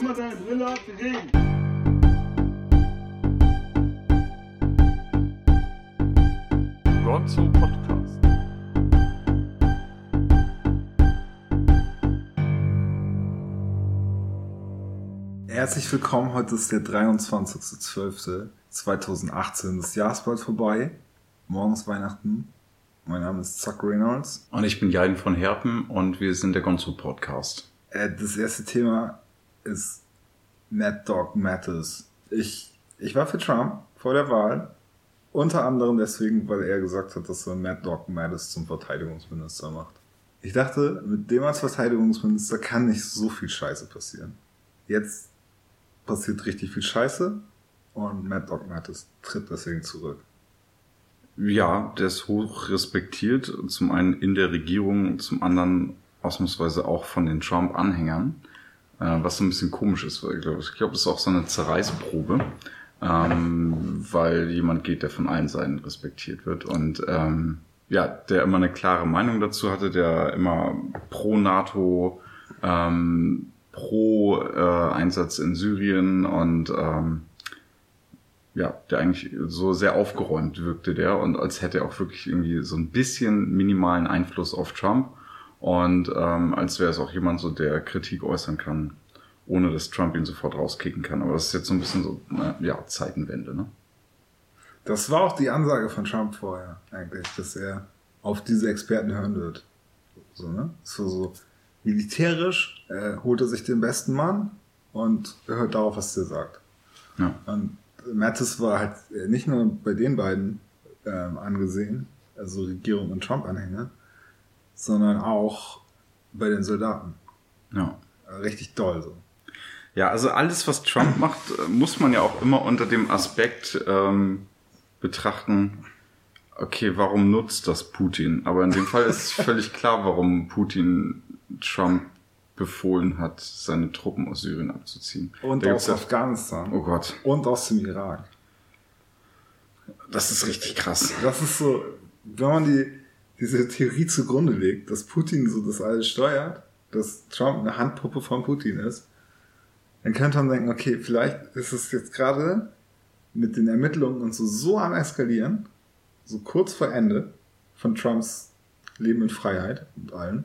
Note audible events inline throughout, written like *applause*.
Immer deine Brille ab, wir reden. Gonzo Podcast. Herzlich willkommen, heute ist der 23.12.2018. Das Jahr ist bald vorbei. Morgen ist Weihnachten. Mein Name ist Zuck Reynolds. Und ich bin Jaden von Herpen und wir sind der Gonzo Podcast. Äh, Das erste Thema ist Mad Dog Matters. Ich, ich war für Trump vor der Wahl. Unter anderem deswegen, weil er gesagt hat, dass er Mad Dog Mattis zum Verteidigungsminister macht. Ich dachte, mit dem als Verteidigungsminister kann nicht so viel Scheiße passieren. Jetzt passiert richtig viel Scheiße und Mad Dog Mattis tritt deswegen zurück. Ja, der ist hoch respektiert, zum einen in der Regierung, zum anderen ausnahmsweise auch von den Trump-Anhängern, was so ein bisschen komisch ist, weil ich glaube, ich glaube, das ist auch so eine Zerreißprobe, ähm, weil jemand geht, der von allen Seiten respektiert wird. Und ähm, ja, der immer eine klare Meinung dazu hatte, der immer pro NATO, ähm, pro äh, Einsatz in Syrien und ähm, ja, der eigentlich so sehr aufgeräumt wirkte der. Und als hätte er auch wirklich irgendwie so ein bisschen minimalen Einfluss auf Trump und ähm, als wäre es auch jemand so, der Kritik äußern kann, ohne dass Trump ihn sofort rauskicken kann. Aber das ist jetzt so ein bisschen so, na, ja, Zeitenwende, ne? Das war auch die Ansage von Trump vorher, eigentlich, dass er auf diese Experten hören wird. So, ne? So, so militärisch äh, holt er sich den besten Mann und hört darauf, was der sagt. Ja. Und Mattis war halt äh, nicht nur bei den beiden ähm, angesehen, also Regierung und Trump-Anhänger, sondern auch bei den Soldaten. Ja. Äh, Richtig doll so. Ja, also alles, was Trump macht, äh, muss man ja auch immer unter dem Aspekt ähm, betrachten, okay, warum nutzt das Putin? Aber in dem Fall ist *laughs* völlig klar, warum Putin Trump befohlen hat, seine Truppen aus Syrien abzuziehen. Und Da aus Afghanistan. Oh Gott, Und aus dem Irak. das ist richtig krass. Das ist so, wenn man die, diese Theorie zugrunde legt, dass Putin so das alles steuert, dass Trump eine Handpuppe von Putin ist, dann könnte man denken, okay, vielleicht ist es jetzt gerade mit den Ermittlungen und so so am eskalieren, so kurz vor Ende von Trumps Leben in Freiheit und allem,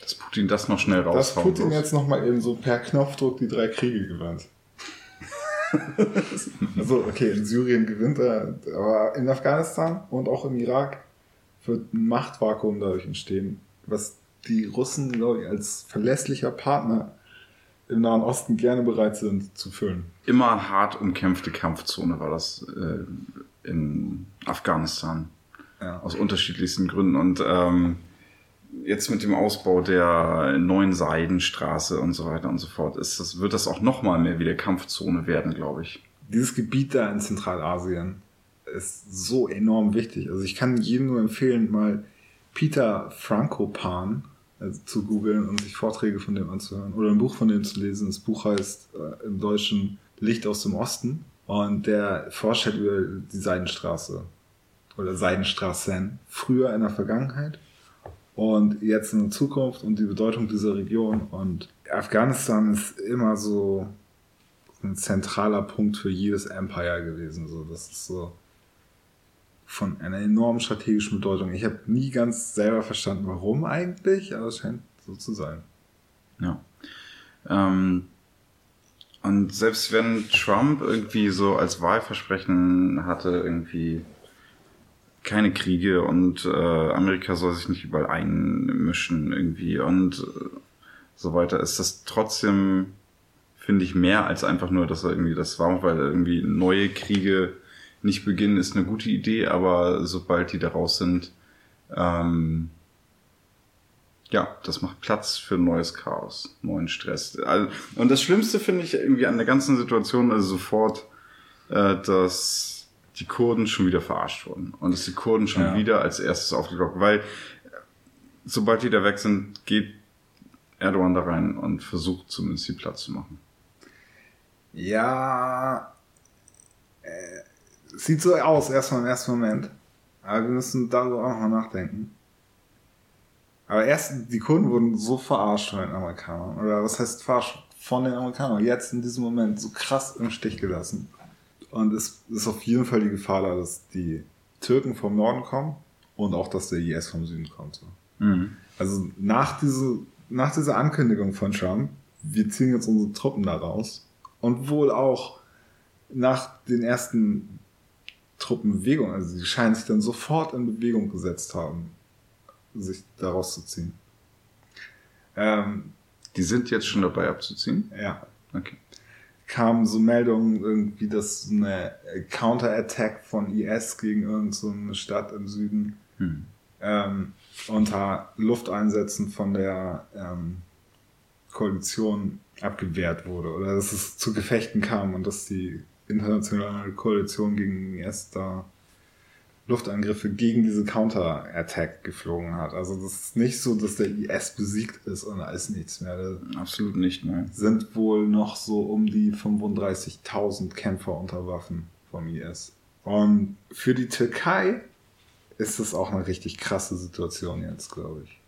Dass Putin das noch schnell dass raushauen Putin muss. jetzt nochmal eben so per Knopfdruck die drei Kriege gewinnt. *laughs* also, okay, in Syrien gewinnt er, aber in Afghanistan und auch im Irak wird ein Machtvakuum dadurch entstehen, was die Russen, glaube ich, als verlässlicher Partner im Nahen Osten gerne bereit sind zu füllen. Immer hart umkämpfte Kampfzone war das äh, in Afghanistan. Ja. aus unterschiedlichsten Gründen. Und ähm, jetzt mit dem Ausbau der neuen Seidenstraße und so weiter und so fort, ist das, wird das auch nochmal mehr wie der Kampfzone werden, glaube ich. Dieses Gebiet da in Zentralasien ist so enorm wichtig. Also ich kann jedem nur empfehlen, mal Peter Frankopan also zu googeln und sich Vorträge von dem anzuhören oder ein Buch von dem zu lesen. Das Buch heißt äh, im Deutschen Licht aus dem Osten und der forscht halt über die Seidenstraße oder Seidenstraßen früher in der Vergangenheit und jetzt in der Zukunft und die Bedeutung dieser Region und Afghanistan ist immer so ein zentraler Punkt für jedes Empire gewesen. So, das ist so von einer enormen strategischen Bedeutung. Ich habe nie ganz selber verstanden, warum eigentlich, aber es scheint so zu sein. Ja. Ähm, und selbst wenn Trump irgendwie so als Wahlversprechen hatte, irgendwie keine Kriege und äh, Amerika soll sich nicht überall einmischen irgendwie und äh, so weiter, ist das trotzdem, finde ich, mehr als einfach nur, dass er irgendwie das war, weil irgendwie neue Kriege nicht beginnen, ist eine gute Idee, aber sobald die da raus sind, ähm, ja, das macht Platz für neues Chaos, neuen Stress. Also, und das Schlimmste finde ich irgendwie an der ganzen Situation also sofort, äh, dass die Kurden schon wieder verarscht wurden und dass die Kurden schon Ja. wieder als erstes aufgeglockt, weil sobald die da weg sind, geht Erdogan da rein und versucht zumindest die Platz zu machen. Ja, äh, sieht so aus, erstmal im ersten Moment. Aber wir müssen darüber auch nochmal nachdenken. Aber erst, die Kunden wurden so verarscht von den Amerikanern. Oder was heißt verarscht? von den Amerikanern jetzt in diesem Moment so krass im Stich gelassen. Und es ist auf jeden Fall die Gefahr da, dass die Türken vom Norden kommen und auch, dass der IS vom Süden kommt. Mhm. Also nach, diese, nach dieser Ankündigung von Trump, wir ziehen jetzt unsere Truppen da raus und wohl auch nach den ersten Truppenbewegungen, also sie scheinen sich dann sofort in Bewegung gesetzt haben, sich da rauszuziehen. Ähm, die sind jetzt schon dabei abzuziehen? Ja. Okay. Kamen so Meldungen irgendwie, dass eine Counterattack von IS gegen irgendeine Stadt im Süden hm. ähm, unter Lufteinsätzen von der ähm, Koalition abgewehrt wurde oder dass es zu Gefechten kam und dass die internationale Koalition gegen IS da Luftangriffe gegen diese Counter-Attack geflogen hat. Also das ist nicht so, dass der IS besiegt ist und da ist nichts mehr. Da Absolut nicht, ne? Sind wohl noch so um die 35.000 Kämpfer unter Waffen vom IS. Und für die Türkei ist das auch eine richtig krasse Situation jetzt, glaube ich.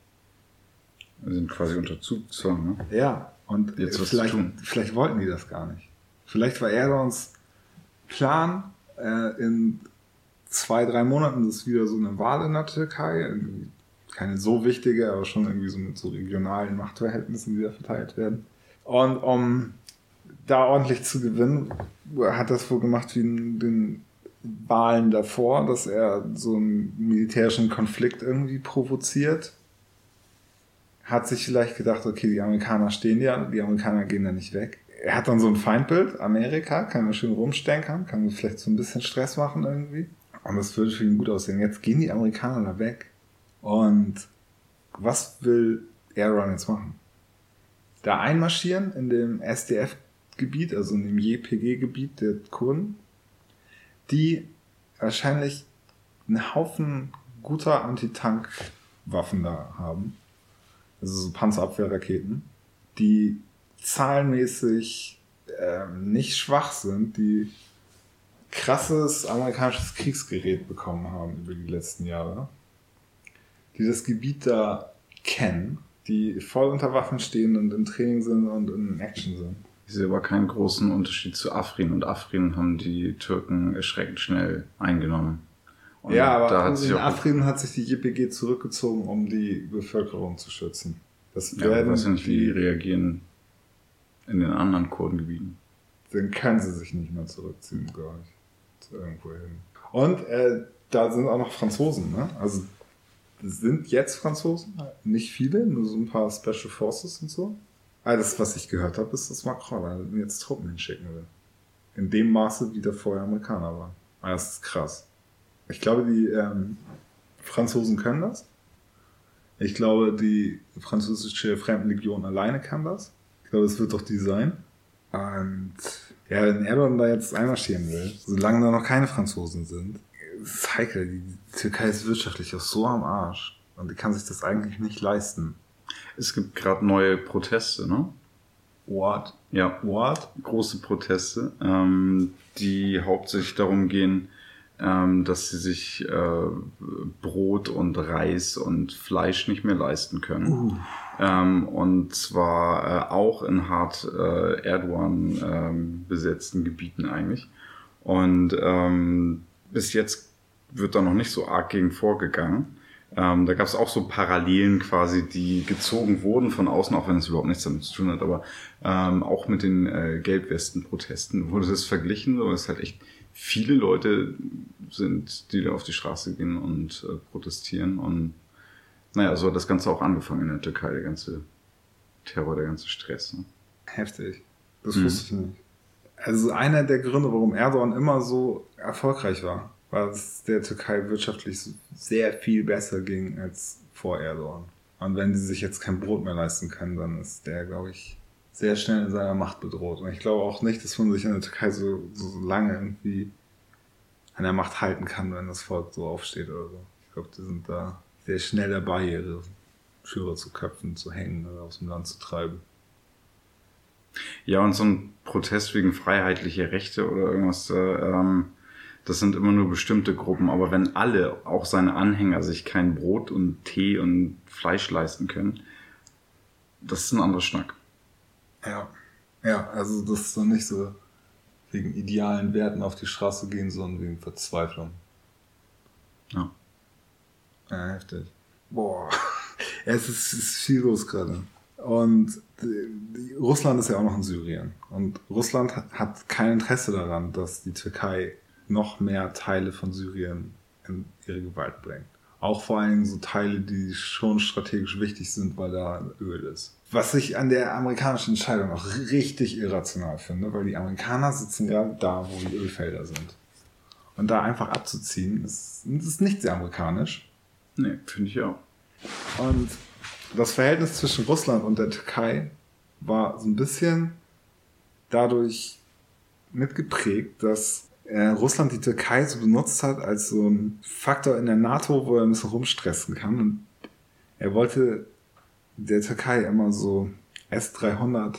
Wir sind quasi unter Zugzwang, ne? Ja, und jetzt vielleicht, vielleicht wollten die das gar nicht. Vielleicht war Erdogans Plan, äh, in zwei, drei Monaten ist wieder so eine Wahl in der Türkei. Irgendwie keine so wichtige, aber schon irgendwie so mit so regionalen Machtverhältnissen, die da verteilt werden. Und um da ordentlich zu gewinnen, hat das wohl gemacht wie in den Wahlen davor, dass er so einen militärischen Konflikt irgendwie provoziert. Hat sich vielleicht gedacht, okay, die Amerikaner stehen ja, die Amerikaner gehen da nicht weg. Er hat dann so ein Feindbild, Amerika, kann er schön rumstenkern, kann vielleicht so ein bisschen Stress machen irgendwie. Und das würde für ihn gut aussehen. Jetzt gehen die Amerikaner da weg. Und was will Erdogan jetzt machen? Da einmarschieren in dem SDF-Gebiet, also in dem JPG-Gebiet der Kurden, die wahrscheinlich einen Haufen guter Antitank-Waffen da haben. Also so Panzerabwehrraketen, die zahlenmäßig äh, nicht schwach sind, die krasses amerikanisches Kriegsgerät bekommen haben über die letzten Jahre, die das Gebiet da kennen, die voll unter Waffen stehen und im Training sind und in Action sind. Ich sehe aber keinen großen Unterschied zu Afrin und Afrin haben die Türken erschreckend schnell eingenommen. Und ja, aber in Afrin hat sich die JPG zurückgezogen, um die Bevölkerung zu schützen. Das werden ja, weiß nicht, wie die reagieren in den anderen Kurdengebieten. Dann können sie sich nicht mehr zurückziehen, glaube ich irgendwo hin. Und äh, da sind auch noch Franzosen, ne? Also sind jetzt Franzosen, nicht viele, nur so ein paar Special Forces und so. Alles, was ich gehört habe, ist, dass Macron jetzt Truppen hinschicken will. In dem Maße, wie der vorher Amerikaner war. Ah, das ist krass. Ich glaube, die ähm, Franzosen können das. Ich glaube, die französische Fremdenlegion alleine kann das. Ich glaube, es wird doch die sein. Und ja, wenn Erdogan da jetzt einmarschieren will, solange da noch keine Franzosen sind, ist heikel. Die Türkei ist wirtschaftlich auch so am Arsch. Und die kann sich das eigentlich nicht leisten. Es gibt gerade neue Proteste, ne? What? Ja. What? Große Proteste, ähm, die hauptsächlich darum gehen, ähm, dass sie sich äh, Brot und Reis und Fleisch nicht mehr leisten können. Uh. Ähm, und zwar äh, auch in hart äh, Erdogan ähm, besetzten Gebieten eigentlich. Und ähm, bis jetzt wird da noch nicht so arg gegen vorgegangen. Ähm, da gab es auch so Parallelen quasi, die gezogen wurden von außen, auch wenn es überhaupt nichts damit zu tun hat, aber ähm, auch mit den äh, Gelbwesten-Protesten wurde das verglichen, so ist halt echt viele Leute sind, die da auf die Straße gehen und äh, protestieren. Und naja, so hat das Ganze auch angefangen in der Türkei, der ganze Terror, der ganze Stress. Ne? Heftig. Das mhm. wusste ich nicht. Also einer der Gründe, warum Erdogan immer so erfolgreich war, war, dass es der Türkei wirtschaftlich sehr viel besser ging als vor Erdogan. Und wenn die sich jetzt kein Brot mehr leisten können, dann ist der, glaube ich, sehr schnell in seiner Macht bedroht. Und ich glaube auch nicht, dass man sich in der Türkei so, so lange irgendwie an der Macht halten kann, wenn das Volk so aufsteht oder so. Ich glaube, die sind da sehr schnell dabei, ihre Führer zu köpfen, zu hängen oder aus dem Land zu treiben. Ja, und so ein Protest wegen freiheitlicher Rechte oder irgendwas, äh, ähm, das sind immer nur bestimmte Gruppen. Aber wenn alle, auch seine Anhänger, sich kein Brot und Tee und Fleisch leisten können, das ist ein anderer Schnack. Ja. Ja, also das ist doch nicht so wegen idealen Werten auf die Straße gehen, sondern wegen Verzweiflung. Ja. Ja, heftig. Boah, *laughs* es ist, ist viel los gerade. Und die, Russland ist ja auch noch in Syrien. Und Russland hat, hat kein Interesse daran, dass die Türkei noch mehr Teile von Syrien in ihre Gewalt bringt. Auch vor allem so Teile, die schon strategisch wichtig sind, weil da Öl ist. Was ich an der amerikanischen Entscheidung auch richtig irrational finde, weil die Amerikaner sitzen gerade da, wo die Ölfelder sind. Und da einfach abzuziehen, ist, ist nicht sehr amerikanisch. Nee, finde ich auch. Und das Verhältnis zwischen Russland und der Türkei war so ein bisschen dadurch mitgeprägt, dass äh, Russland die Türkei so benutzt hat als so ein Faktor in der NATO, wo er ein bisschen rumstressen kann. Und er wollte der Türkei immer so S-300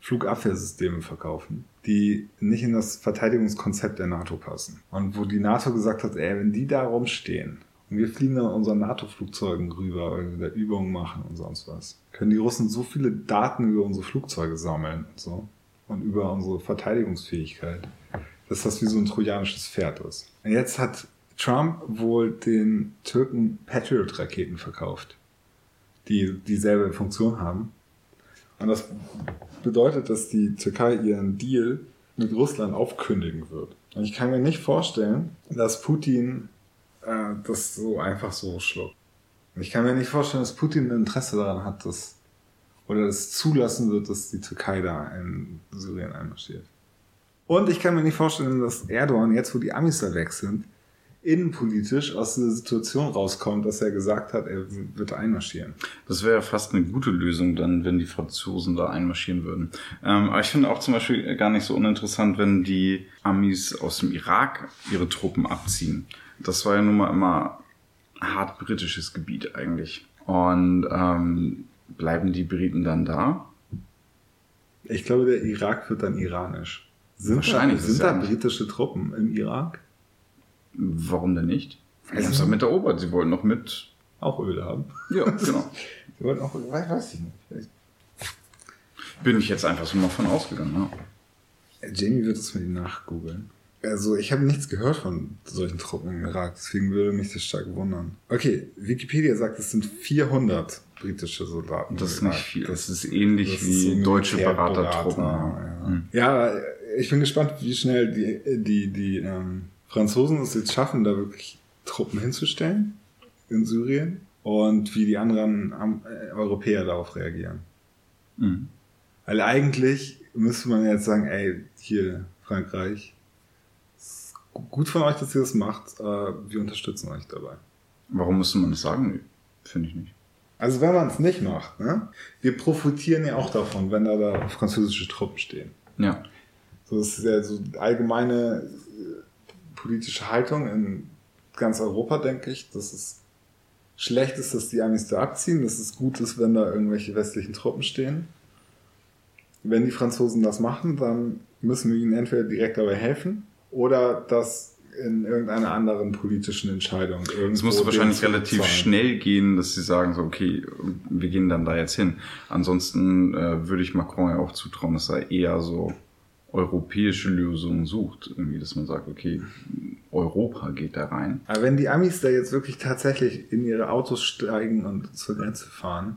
Flugabwehrsysteme verkaufen, die nicht in das Verteidigungskonzept der NATO passen. Und wo die NATO gesagt hat, ey, wenn die da rumstehen und wir fliegen dann unseren NATO-Flugzeugen rüber, weil wir da Übungen machen und sonst was, können die Russen so viele Daten über unsere Flugzeuge sammeln und so und über unsere Verteidigungsfähigkeit dass das wie so ein trojanisches Pferd ist. Und jetzt hat Trump wohl den Türken Patriot-Raketen verkauft, die dieselbe Funktion haben. Und das bedeutet, dass die Türkei ihren Deal mit Russland aufkündigen wird. Und ich kann mir nicht vorstellen, dass Putin äh, das so einfach so schluckt. Ich kann mir nicht vorstellen, dass Putin ein Interesse daran hat, dass oder es zulassen wird, dass die Türkei da in Syrien einmarschiert. Und ich kann mir nicht vorstellen, dass Erdogan, jetzt wo die Amis da weg sind, innenpolitisch aus dieser Situation rauskommt, dass er gesagt hat, er wird einmarschieren. Das wäre ja fast eine gute Lösung dann, wenn die Franzosen da einmarschieren würden. Ähm, aber ich finde auch zum Beispiel gar nicht so uninteressant, wenn die Amis aus dem Irak ihre Truppen abziehen. Das war ja nun mal immer hart britisches Gebiet eigentlich. Und ähm, bleiben die Briten dann da? Ich glaube, der Irak wird dann iranisch. Sind Wahrscheinlich. Da, sind da britische Truppen im Irak? Warum denn nicht? Sie haben es doch mit erobert. Sie wollen noch mit. Auch Öl haben. Ja, *laughs* genau. Sie wollten auch, weiß ich nicht. Bin ich jetzt einfach so mal von ausgegangen. Ja. Jamie wird es mir nachgoogeln. Also ich habe nichts gehört von solchen Truppen im Irak, deswegen würde mich das stark wundern. Okay, Wikipedia sagt, es sind 400 britische Soldaten. Das ist nicht viel. Das ist ähnlich das wie ist so deutsche Beratertruppen. Berater, ja. Hm. ja, ich bin gespannt, wie schnell die, die, die ähm, Franzosen es jetzt schaffen, da wirklich Truppen hinzustellen in Syrien und wie die anderen äh, Europäer darauf reagieren. Mhm. Weil eigentlich müsste man jetzt sagen, ey, hier Frankreich, gut von euch, dass ihr das macht, äh, wir unterstützen euch dabei. Warum müsste man das sagen? Finde ich nicht. Also wenn man es nicht macht, ne? wir profitieren ja auch davon, wenn da, da französische Truppen stehen. Ja. So, das ist ja so allgemeine äh, politische Haltung in ganz Europa, denke ich, dass es schlecht ist, dass die Amis da abziehen, dass es gut ist, wenn da irgendwelche westlichen Truppen stehen. Wenn die Franzosen das machen, dann müssen wir ihnen entweder direkt dabei helfen oder das in irgendeiner anderen politischen Entscheidung. Es muss wahrscheinlich relativ zahlen. schnell gehen, dass sie sagen so, okay, wir gehen dann da jetzt hin. Ansonsten äh, würde ich Macron ja auch zutrauen, dass er eher so europäische Lösungen sucht. Irgendwie, dass man sagt, okay, Europa geht da rein. Aber wenn die Amis da jetzt wirklich tatsächlich in ihre Autos steigen und zur Grenze fahren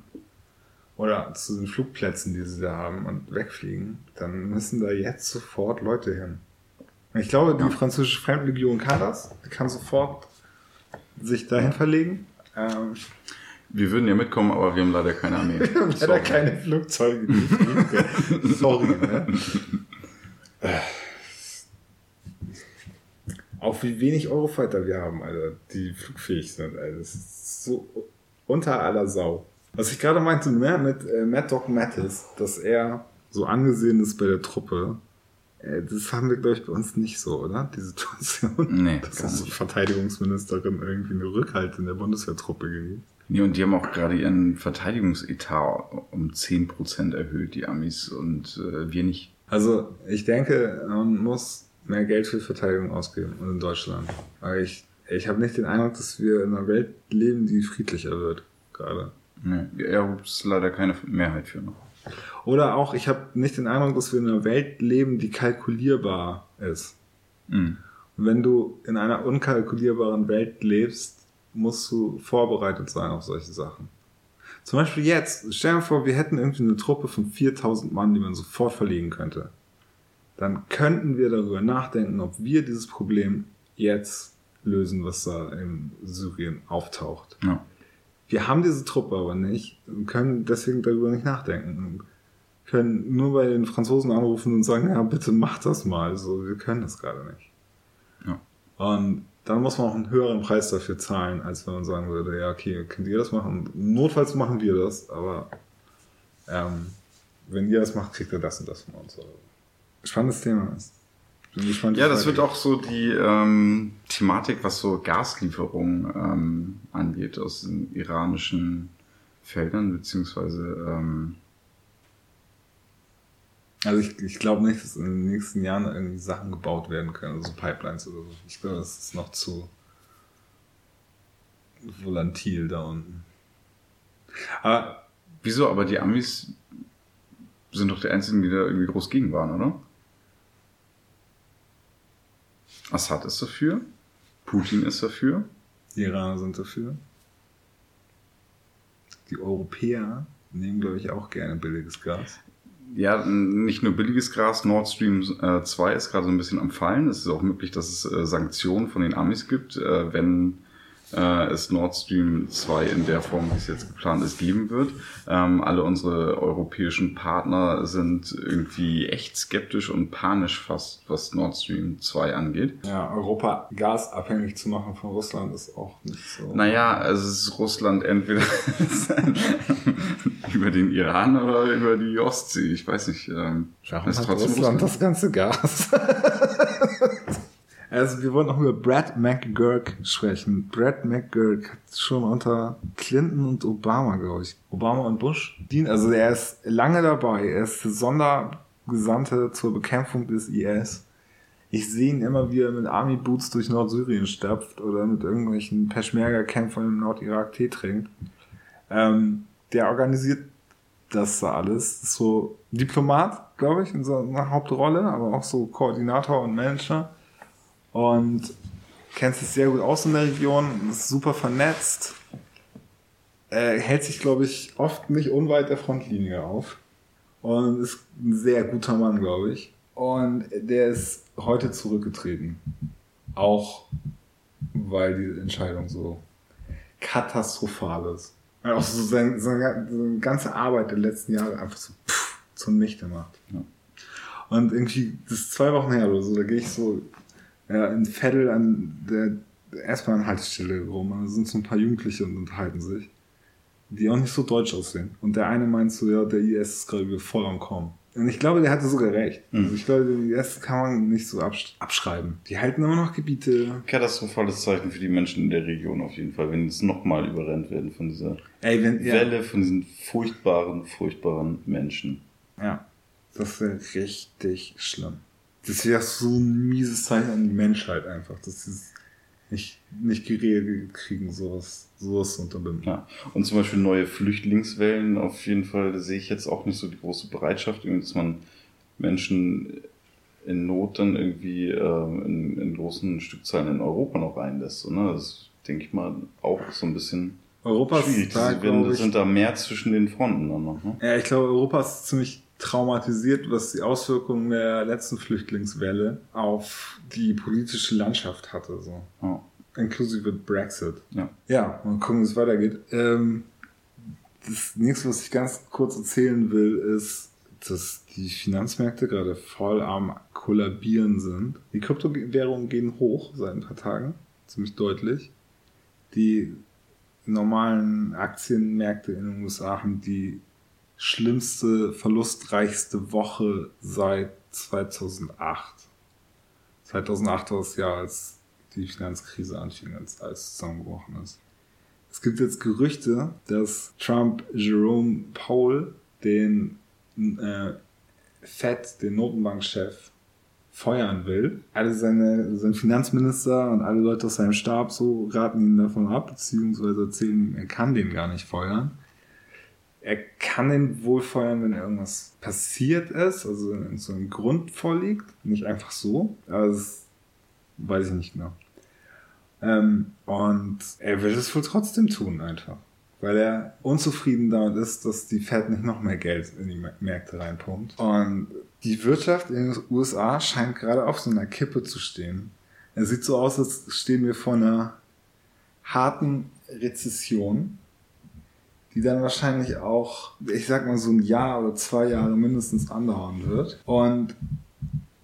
oder zu den Flugplätzen, die sie da haben und wegfliegen, dann müssen da jetzt sofort Leute hin. Ich glaube, die französische Fremdlegion kann das. Die kann sofort sich dahin verlegen. Ähm, wir würden ja mitkommen, aber wir haben leider keine Armee. *laughs* wir haben leider keine Flugzeuge. *laughs* Sorry. Ne? Auch wie wenig Eurofighter wir haben, Alter, die flugfähig sind, Alter. Das ist so unter aller Sau. Was ich gerade meinte ne, mit äh, Mad Dog Mattis, dass er so angesehen ist bei der Truppe, das haben wir, glaube ich, bei uns nicht so, oder? Die Situation. Nee. *laughs* Dass unsere so Verteidigungsministerin irgendwie eine Rückhalt in der Bundeswehrtruppe gibt. Nee, und die haben auch gerade ihren Verteidigungsetat um 10% erhöht, die Amis, und äh, wir nicht. Also ich denke, man muss mehr Geld für Verteidigung ausgeben und in Deutschland. Aber ich, ich habe nicht den Eindruck, dass wir in einer Welt leben, die friedlicher wird gerade. Nee, er ist leider keine Mehrheit für noch. Oder auch, ich habe nicht den Eindruck, dass wir in einer Welt leben, die kalkulierbar ist. Mhm. Und wenn du in einer unkalkulierbaren Welt lebst, musst du vorbereitet sein auf solche Sachen. Zum Beispiel jetzt, stell dir vor, wir hätten irgendwie eine Truppe von 4000 Mann, die man sofort verlegen könnte. Dann könnten wir darüber nachdenken, ob wir dieses Problem jetzt lösen, was da in Syrien auftaucht. Ja. Wir haben diese Truppe aber nicht und können deswegen darüber nicht nachdenken. Und können nur bei den Franzosen anrufen und sagen, ja, bitte macht das mal. So, wir können das gerade nicht. Ja. Und dann muss man auch einen höheren Preis dafür zahlen, als wenn man sagen würde, ja, okay, könnt ihr das machen? Notfalls machen wir das, aber ähm, wenn ihr das macht, kriegt ihr das und das von uns. Spannendes Thema ist. Gespannt, Ja, das wird auch so die ähm, Thematik, was so Gaslieferungen ähm, angeht aus den iranischen Feldern, beziehungsweise ähm, Also ich, ich glaube nicht, dass in den nächsten Jahren irgendwie Sachen gebaut werden können, also Pipelines oder so. Ich glaube, das ist noch zu volatil da unten. Aber wieso, aber die Amis sind doch die einzigen, die da irgendwie groß gegen waren, oder? Assad ist dafür, Putin ist dafür. die Iraner sind dafür. Die Europäer nehmen, glaube ich, auch gerne billiges Gas. Ja, nicht nur billiges Gras, Nord Stream äh, 2 ist gerade so ein bisschen am Fallen. Es ist auch möglich, dass es äh, Sanktionen von den Amis gibt, äh, wenn äh, es Nord Stream 2 in der Form, wie es jetzt geplant ist, geben wird. Ähm, alle unsere europäischen Partner sind irgendwie echt skeptisch und panisch fast, was Nord Stream 2 angeht. Ja, Europa gasabhängig zu machen von Russland ist auch nicht so. Naja, also es ist Russland entweder *laughs* über den Iran oder über die Ostsee. Ich weiß nicht. Ähm, Warum ist hat trotzdem Russland Russland. das ganze Gas? *laughs* also wir wollen noch über Brad McGurk sprechen. Brad McGurk hat schon unter Clinton und Obama, glaube ich, Obama und Bush dient. Also er ist lange dabei. Er ist der Sondergesandte zur Bekämpfung des IS. Ich sehe ihn immer wieder mit Army Boots durch Nordsyrien stapft oder mit irgendwelchen Peschmerga-Kämpfern im Nordirak Tee trinkt. Ähm, der organisiert das da alles. Ist so Diplomat, glaube ich, in so einer Hauptrolle, aber auch so Koordinator und Manager. Und kennt sich sehr gut aus in der Region, ist super vernetzt. Äh, hält sich, glaube ich, oft nicht unweit der Frontlinie auf. Und ist ein sehr guter Mann, glaube ich. Und der ist heute zurückgetreten. Auch weil die Entscheidung so katastrophal ist. Und auch so seine, seine, ganze Arbeit der letzten Jahre einfach so pff, zunichte macht. Ja. Und irgendwie, das ist zwei Wochen her oder so, da gehe ich so ja, in Veddel an der S-Bahn-Haltestelle rum. Und da sind so ein paar Jugendliche und unterhalten sich, die auch nicht so deutsch aussehen. Und der eine meint so, ja, der IS ist gerade wieder voll am Kommen. Und ich glaube, der hatte sogar recht. Also ich glaube, den IS kann man nicht so absch abschreiben. Die halten immer noch Gebiete. Katastrophales Zeichen für die Menschen in der Region auf jeden Fall, wenn jetzt nochmal überrennt werden von dieser Ey, wenn, ja, Welle von diesen furchtbaren, furchtbaren Menschen. Ja, das wäre richtig schlimm. Das wäre so ein mieses Zeichen an die Menschheit einfach, dass sie es nicht, nicht geregelt kriegen, sowas, sowas zu unterbinden. Ja. Und zum Beispiel neue Flüchtlingswellen, auf jeden Fall, sehe ich jetzt auch nicht so die große Bereitschaft, dass man Menschen in Not dann irgendwie ähm, in, in großen Stückzahlen in Europa noch reinlässt. So, ne? Das denke ich mal auch so ein bisschen Europa schwierig. ist da, das ich, sind da mehr zwischen den Fronten dann noch. Ne? ja, ich glaube, Europa ist ziemlich traumatisiert, was die Auswirkungen der letzten Flüchtlingswelle auf die politische Landschaft hatte, so. Ja. Inklusive Brexit. Ja. Ja, mal gucken, wie es weitergeht. Ähm, das nächste, was ich ganz kurz erzählen will, ist, dass die Finanzmärkte gerade voll am kollabieren sind. Die Kryptowährungen gehen hoch seit ein paar Tagen, ziemlich deutlich. Die normalen Aktienmärkte in den USA haben die schlimmste, verlustreichste Woche seit 2008. 2008 war das Jahr, als die Finanzkrise anfing, als alles zusammengebrochen ist. Es gibt jetzt Gerüchte, dass Trump Jerome Powell, den äh, Fed, den Notenbankchef, feuern will. Alle seine, sein Finanzminister und alle Leute aus seinem Stab so raten ihn davon ab, beziehungsweise erzählen er kann den gar nicht feuern. Er kann ihn wohl feuern, wenn irgendwas passiert ist, also wenn so ein Grund vorliegt, nicht einfach so. Das weiß ich nicht genau. Ähm, und er will es wohl trotzdem tun, einfach. Weil er unzufrieden damit ist, dass die Fed nicht noch mehr Geld in die Märkte reinpumpt. Und die Wirtschaft in den USA scheint gerade auf so einer Kippe zu stehen. Es sieht so aus, als stehen wir vor einer harten Rezession, die dann wahrscheinlich auch, ich sag mal, so ein Jahr oder zwei Jahre mindestens andauern wird. Und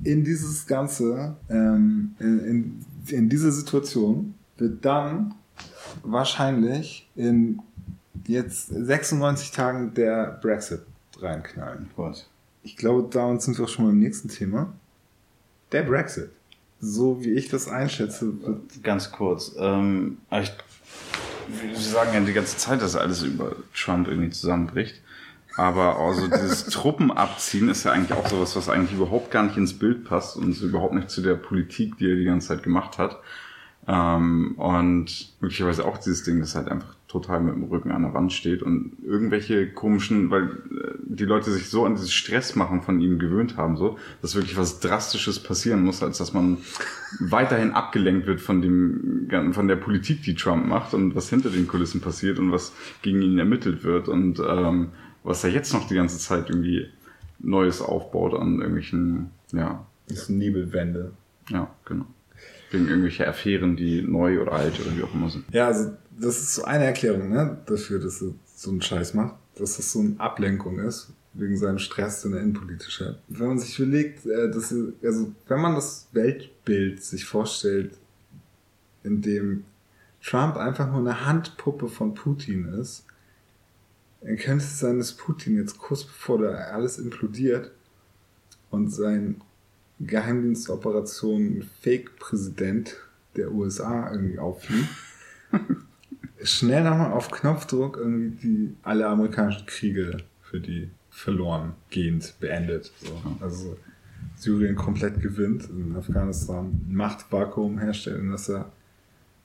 in dieses Ganze, ähm, in, in, in diese Situation wird dann wahrscheinlich in jetzt 96 Tagen der Brexit reinknallen. Was? Ich glaube, damit sind wir auch schon beim nächsten Thema. Der Brexit. So wie ich das einschätze. Ganz kurz. Ähm, ich, Sie sagen ja die ganze Zeit, dass alles über Trump irgendwie zusammenbricht. Aber also dieses *laughs* Truppenabziehen ist ja eigentlich auch sowas, was eigentlich überhaupt gar nicht ins Bild passt und überhaupt nicht zu der Politik, die er die ganze Zeit gemacht hat. Ähm, und möglicherweise auch dieses Ding, das halt einfach total mit dem Rücken an der Wand steht und irgendwelche komischen, weil äh, die Leute sich so an dieses Stress machen von ihm gewöhnt haben, so, dass wirklich was Drastisches passieren muss, als dass man weiterhin abgelenkt wird von dem, von der Politik, die Trump macht und was hinter den Kulissen passiert und was gegen ihn ermittelt wird und ähm, was er jetzt noch die ganze Zeit irgendwie Neues aufbaut an irgendwelchen, ja. Das ist Nebelwände. Ja, genau. Wegen irgendwelcher Affären, die neu oder alt oder wie auch immer sind. Ja, also das ist so eine Erklärung, ne, dafür, dass er so einen Scheiß macht, dass das so eine Ablenkung ist, wegen seinem Stress, den er innenpolitisch hat. Wenn man sich überlegt, äh, dass also wenn man das Weltbild sich vorstellt, in dem Trump einfach nur eine Handpuppe von Putin ist, dann könnte es sein, dass Putin jetzt kurz bevor da alles implodiert und sein Geheimdienstoperation Fake-Präsident der USA irgendwie auffliegt, *laughs* schnell nochmal auf Knopfdruck irgendwie die, alle amerikanischen Kriege für die verloren gehend beendet. So. Also Syrien komplett gewinnt, in Afghanistan ein Machtvakuum herstellt, in das er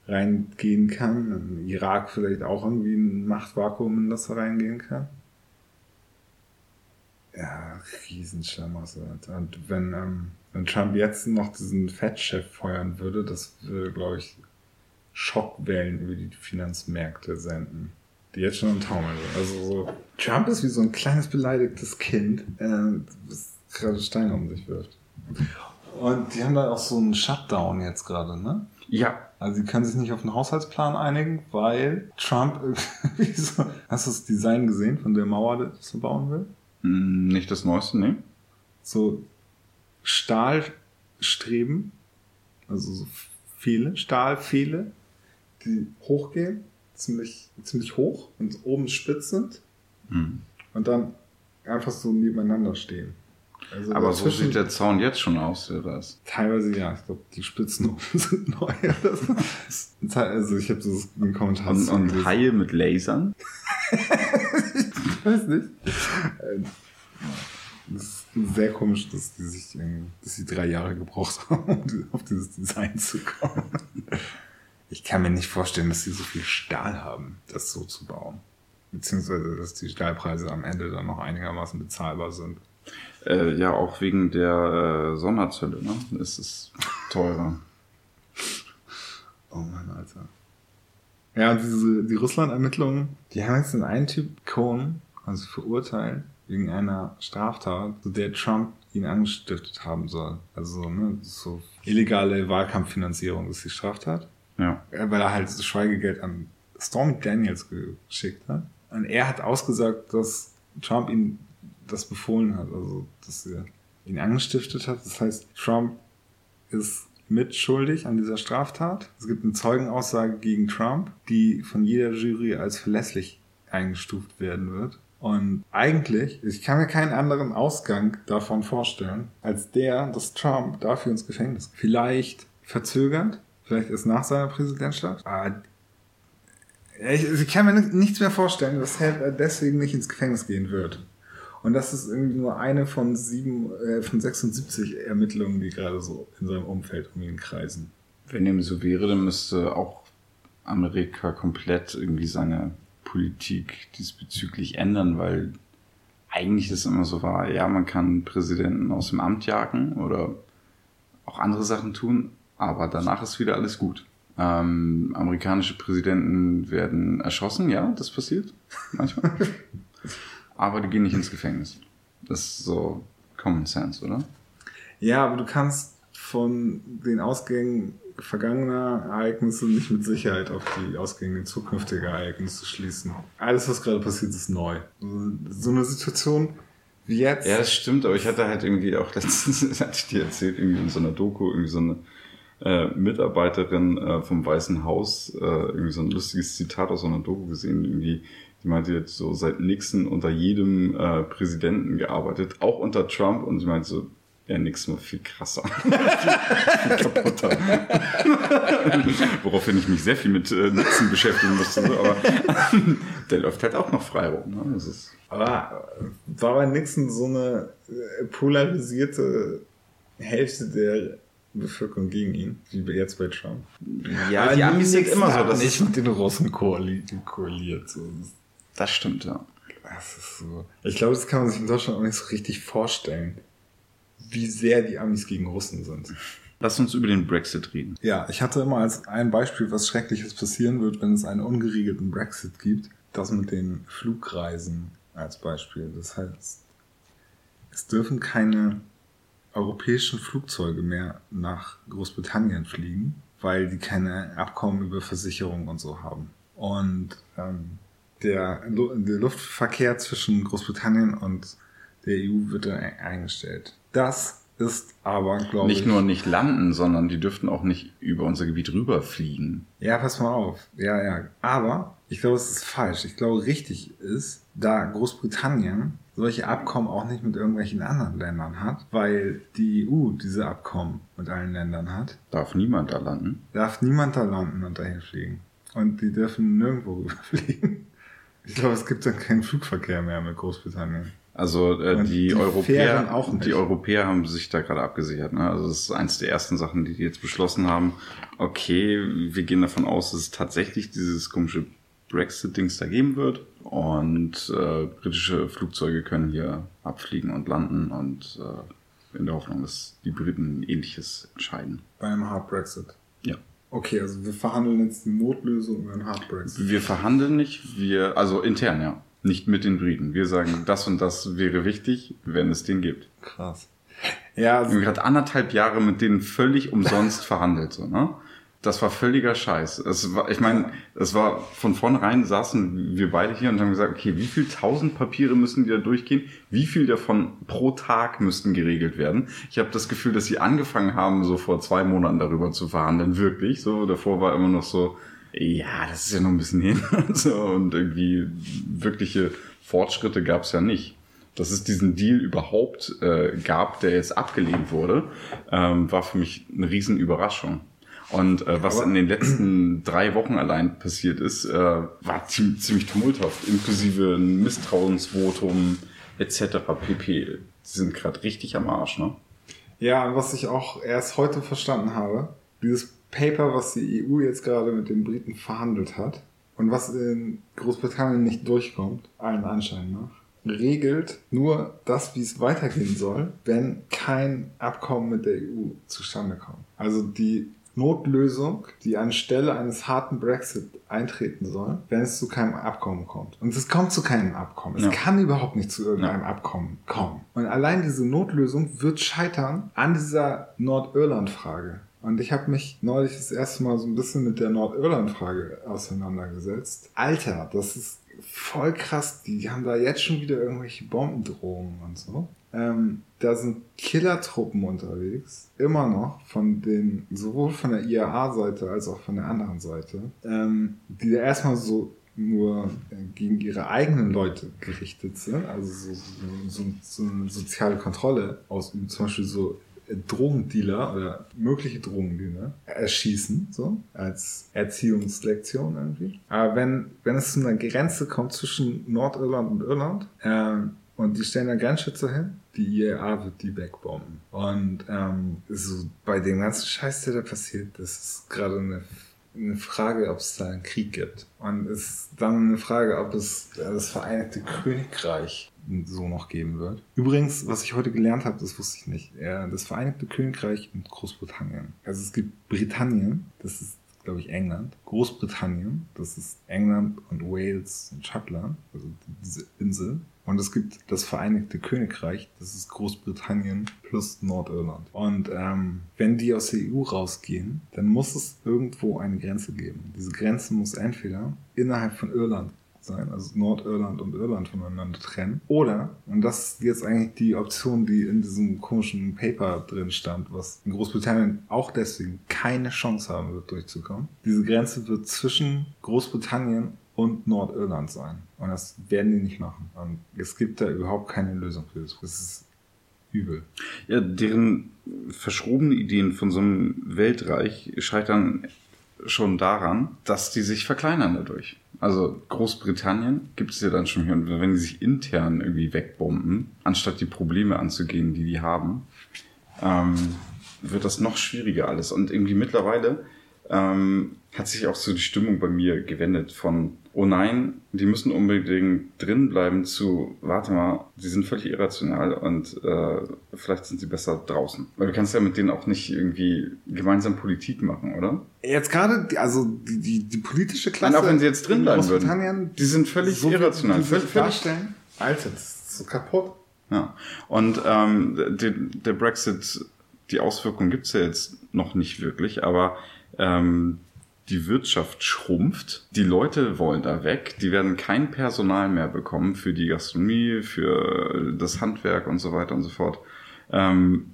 reingehen kann, in Irak vielleicht auch irgendwie ein Machtvakuum, in das er reingehen kann. Ja, Riesenschlamasse. Und wenn, ähm, wenn Trump jetzt noch diesen Fed-Chef feuern würde, das würde, glaube ich, Schockwellen über die Finanzmärkte senden. Die jetzt schon im Taumel sind. Also so, Trump ist wie so ein kleines beleidigtes Kind, äh, das gerade Steine um sich wirft. Und die haben da auch so einen Shutdown jetzt gerade, ne? Ja. Also sie können sich nicht auf einen Haushaltsplan einigen, weil Trump *laughs* irgendwie so. Hast du das Design gesehen von der Mauer, das er bauen will? Hm, Nicht das Neueste, ne? So Stahlstreben, also so viele, Stahlpfähle, die hochgehen, ziemlich, ziemlich hoch und oben spitz sind Hm. und dann einfach so nebeneinander stehen. Also Aber so sieht der Zaun jetzt schon aus, oder was? Teilweise ja, ich glaube, die Spitzen oben *laughs* sind neu. so. also ich habe das in den Kommentaren Und, und. Haie mit Lasern? *laughs* Ich weiß nicht. Das sehr komisch, dass die sich dass sie drei Jahre gebraucht *laughs* haben, um auf dieses Design zu kommen. Ich kann mir nicht vorstellen, dass sie so viel Stahl haben, das so zu bauen. Beziehungsweise, dass die Stahlpreise am Ende dann noch einigermaßen bezahlbar sind. Äh, ja, auch wegen der äh, Sonderzölle, ne? Ist es teurer. Oh Mann, Alter. Ja, diese, die Russland-Ermittlungen, die haben jetzt den einen Typ, Cohn, also verurteilt, wegen einer Straftat, zu der Trump ihn angestiftet haben soll. Also, ne, so illegale Wahlkampffinanzierung ist die Straftat. Ja. Ja, Weil er halt das Schweigegeld an Stormy Daniels geschickt hat. Und er hat ausgesagt, dass Trump ihm das befohlen hat, also dass er ihn angestiftet hat. Das heißt, Trump ist mitschuldig an dieser Straftat. Es gibt eine Zeugenaussage gegen Trump, die von jeder Jury als verlässlich eingestuft werden wird. Und eigentlich, ich kann mir keinen anderen Ausgang davon vorstellen, als der, dass Trump dafür ins Gefängnis. Vielleicht verzögert, vielleicht erst nach seiner Präsidentschaft. Ich, ich kann mir nichts mehr vorstellen, dass er deswegen nicht ins Gefängnis gehen wird. Und das ist irgendwie nur eine von sieben, äh, von 76 Ermittlungen, die gerade so in seinem Umfeld um ihn kreisen. Wenn dem so wäre, dann müsste auch Amerika komplett irgendwie seine Politik diesbezüglich ändern, weil eigentlich es immer so war, ja, man kann Präsidenten aus dem Amt jagen oder auch andere Sachen tun, aber danach ist wieder alles gut. Ähm, amerikanische Präsidenten werden erschossen, ja, das passiert *laughs* manchmal. aber die gehen nicht ins Gefängnis. Das ist so Common Sense, oder? Ja, aber du kannst von den Ausgängen vergangener Ereignisse nicht mit Sicherheit auf die Ausgänge zukünftiger Ereignisse schließen. Alles, was gerade passiert, ist neu. So eine Situation wie jetzt. Ja, das stimmt, aber ich hatte halt irgendwie auch *laughs* letztens, hatte ich dir erzählt, irgendwie in so einer Doku, irgendwie so eine äh, Mitarbeiterin äh, vom Weißen Haus, äh, irgendwie so ein lustiges Zitat aus so einer Doku gesehen, irgendwie, die meinte jetzt so seit Nixon unter jedem äh, Präsidenten gearbeitet, auch unter Trump und sie meinte so, ja, nix nur viel krasser. viel, *laughs* viel kaputter. Woraufhin ich mich sehr viel mit äh, Nixon beschäftigen musste. So, aber *laughs* der läuft halt auch noch frei rum. Ne? Das ist aber war bei Nixon so eine äh, polarisierte Hälfte der Bevölkerung gegen ihn, wie jetzt bei Trump? Ja, die Amis sind immer so. Das nicht mit den Russen koaliert. So. Das stimmt, ja. Das ist so. Ich glaube, das kann man sich in Deutschland auch nicht so richtig vorstellen wie sehr die Amis gegen Russen sind. Lass uns über den Brexit reden. Ja, ich hatte immer als ein Beispiel, was Schreckliches passieren wird, wenn es einen ungeregelten Brexit gibt, das mit den Flugreisen als Beispiel. Das heißt, es dürfen keine europäischen Flugzeuge mehr nach Großbritannien fliegen, weil die keine Abkommen über Versicherung und so haben. Und ähm, der, der Luftverkehr zwischen Großbritannien und der EU wird dann eingestellt. Das ist aber, glaube ich. Nicht nur nicht landen, sondern die dürften auch nicht über unser Gebiet rüberfliegen. Ja, pass mal auf. Ja, ja. Aber ich glaube, es ist falsch. Ich glaube, richtig ist, da Großbritannien solche Abkommen auch nicht mit irgendwelchen anderen Ländern hat, weil die EU diese Abkommen mit allen Ländern hat. Darf niemand da landen? Darf niemand da landen und dahin fliegen. Und die dürfen nirgendwo *laughs* rüberfliegen. Ich glaube, es gibt dann keinen Flugverkehr mehr mit Großbritannien. Also äh, die, die, Europäer, die Europäer haben sich da gerade abgesichert. Ne? Also das ist eins der ersten Sachen, die die jetzt beschlossen haben. Okay, wir gehen davon aus, dass es tatsächlich dieses komische Brexit-Dings da geben wird und äh, britische Flugzeuge können hier abfliegen und landen und äh, in der Hoffnung, dass die Briten ähnliches entscheiden. Bei einem Hard Brexit. Ja. Okay, also wir verhandeln jetzt die Notlösung über einen Hard Brexit. Wir verhandeln nicht, wir, also intern, ja. Nicht mit den Briten. Wir sagen, das und das wäre wichtig, wenn es den gibt. Krass. Ja, also wir haben gerade anderthalb Jahre mit denen völlig umsonst *laughs* verhandelt, so, ne? Das war völliger Scheiß. Es war, ich meine, es war von vornherein saßen wir beide hier und haben gesagt, okay, wie viel tausend Papiere müssen die da durchgehen? Wie viel davon pro Tag müssten geregelt werden? Ich habe das Gefühl, dass sie angefangen haben, so vor zwei Monaten darüber zu verhandeln, wirklich. So davor war immer noch so, ja, das ist ja noch ein bisschen hin und *laughs* so und irgendwie wirkliche Fortschritte gab es ja nicht. Dass es diesen Deal überhaupt äh, gab, der jetzt abgelehnt wurde, ähm, war für mich eine riesen Überraschung. Und äh, was Aber in den letzten drei Wochen allein passiert ist, äh, war ziemlich, ziemlich tumulthaft, inklusive ein Misstrauensvotum etc. pp. Die sind gerade richtig am Arsch, ne? Ja, und was ich auch erst heute verstanden habe, dieses Paper, was die EU jetzt gerade mit den Briten verhandelt hat und was in Großbritannien nicht durchkommt, allen Anschein nach, regelt nur das, wie es weitergehen soll, wenn kein Abkommen mit der EU zustande kommt. Also die Notlösung, die anstelle eines harten Brexit eintreten soll, wenn es zu keinem Abkommen kommt. Und es kommt zu keinem Abkommen. Es ja. kann überhaupt nicht zu irgendeinem ja. Abkommen kommen. Und allein diese Notlösung wird scheitern an dieser Nordirland-Frage. Und ich habe mich neulich das erste Mal so ein bisschen mit der Nordirland-Frage auseinandergesetzt. Alter, das ist voll krass. Die haben da jetzt schon wieder irgendwelche Bombendrohungen und so. Ähm, da sind Killertruppen unterwegs, immer noch von den, sowohl von der IAA-Seite als auch von der anderen Seite, ähm, die da erstmal so nur äh, gegen ihre eigenen Leute gerichtet sind, also so, so, so, so eine soziale Kontrolle ausüben, zum Beispiel so Drogendealer oder mögliche Drogendealer erschießen, so als Erziehungslektion irgendwie. Aber wenn, wenn es zu einer Grenze kommt zwischen Nordirland und Irland, ähm, und die stellen da Grenzschützer hin, die IAA wird die wegbomben. Und ähm, so bei dem ganzen Scheiß, der da passiert, das ist gerade eine eine Frage, ob es da einen Krieg gibt. Und es ist dann eine Frage, ob es das Vereinigte Königreich so noch geben wird. Übrigens, was ich heute gelernt habe, das wusste ich nicht. Das Vereinigte Königreich und Großbritannien. Also es gibt Britannien, das ist glaube ich, England. Großbritannien, das ist England und Wales und Schottland, also diese Insel. Und es gibt das Vereinigte Königreich, das ist Großbritannien plus Nordirland. Und ähm, wenn die aus der EU rausgehen, dann muss es irgendwo eine Grenze geben. Diese Grenze muss entweder innerhalb von Irland sein, also Nordirland und Irland voneinander trennen. Oder, und das ist jetzt eigentlich die Option, die in diesem komischen Paper drin stand, was in Großbritannien auch deswegen keine Chance haben wird, durchzukommen. Diese Grenze wird zwischen Großbritannien und Nordirland sein. Und das werden die nicht machen. Und es gibt da überhaupt keine Lösung für das. Das ist übel. Ja, deren verschrobene Ideen von so einem Weltreich scheitern schon daran, dass die sich verkleinern dadurch. Also Großbritannien gibt es ja dann schon hier, und wenn die sich intern irgendwie wegbomben, anstatt die Probleme anzugehen, die die haben, ähm, wird das noch schwieriger alles. Und irgendwie mittlerweile ähm, hat sich auch so die Stimmung bei mir gewendet von, oh nein, die müssen unbedingt drin bleiben zu, warte mal, die sind völlig irrational und äh, vielleicht sind sie besser draußen. Weil du kannst ja mit denen auch nicht irgendwie gemeinsam Politik machen, oder? Jetzt gerade, also die, die, die politische Klasse. Nein, auch wenn sie jetzt drin bleiben würden. Die sind völlig so irrational. Völlig, völlig Alter, das ist so kaputt. Ja. Und ähm, der, der Brexit, die Auswirkungen gibt's ja jetzt noch nicht wirklich, aber ähm, die Wirtschaft schrumpft, die Leute wollen da weg, die werden kein Personal mehr bekommen für die Gastronomie, für das Handwerk und so weiter und so fort. Ähm,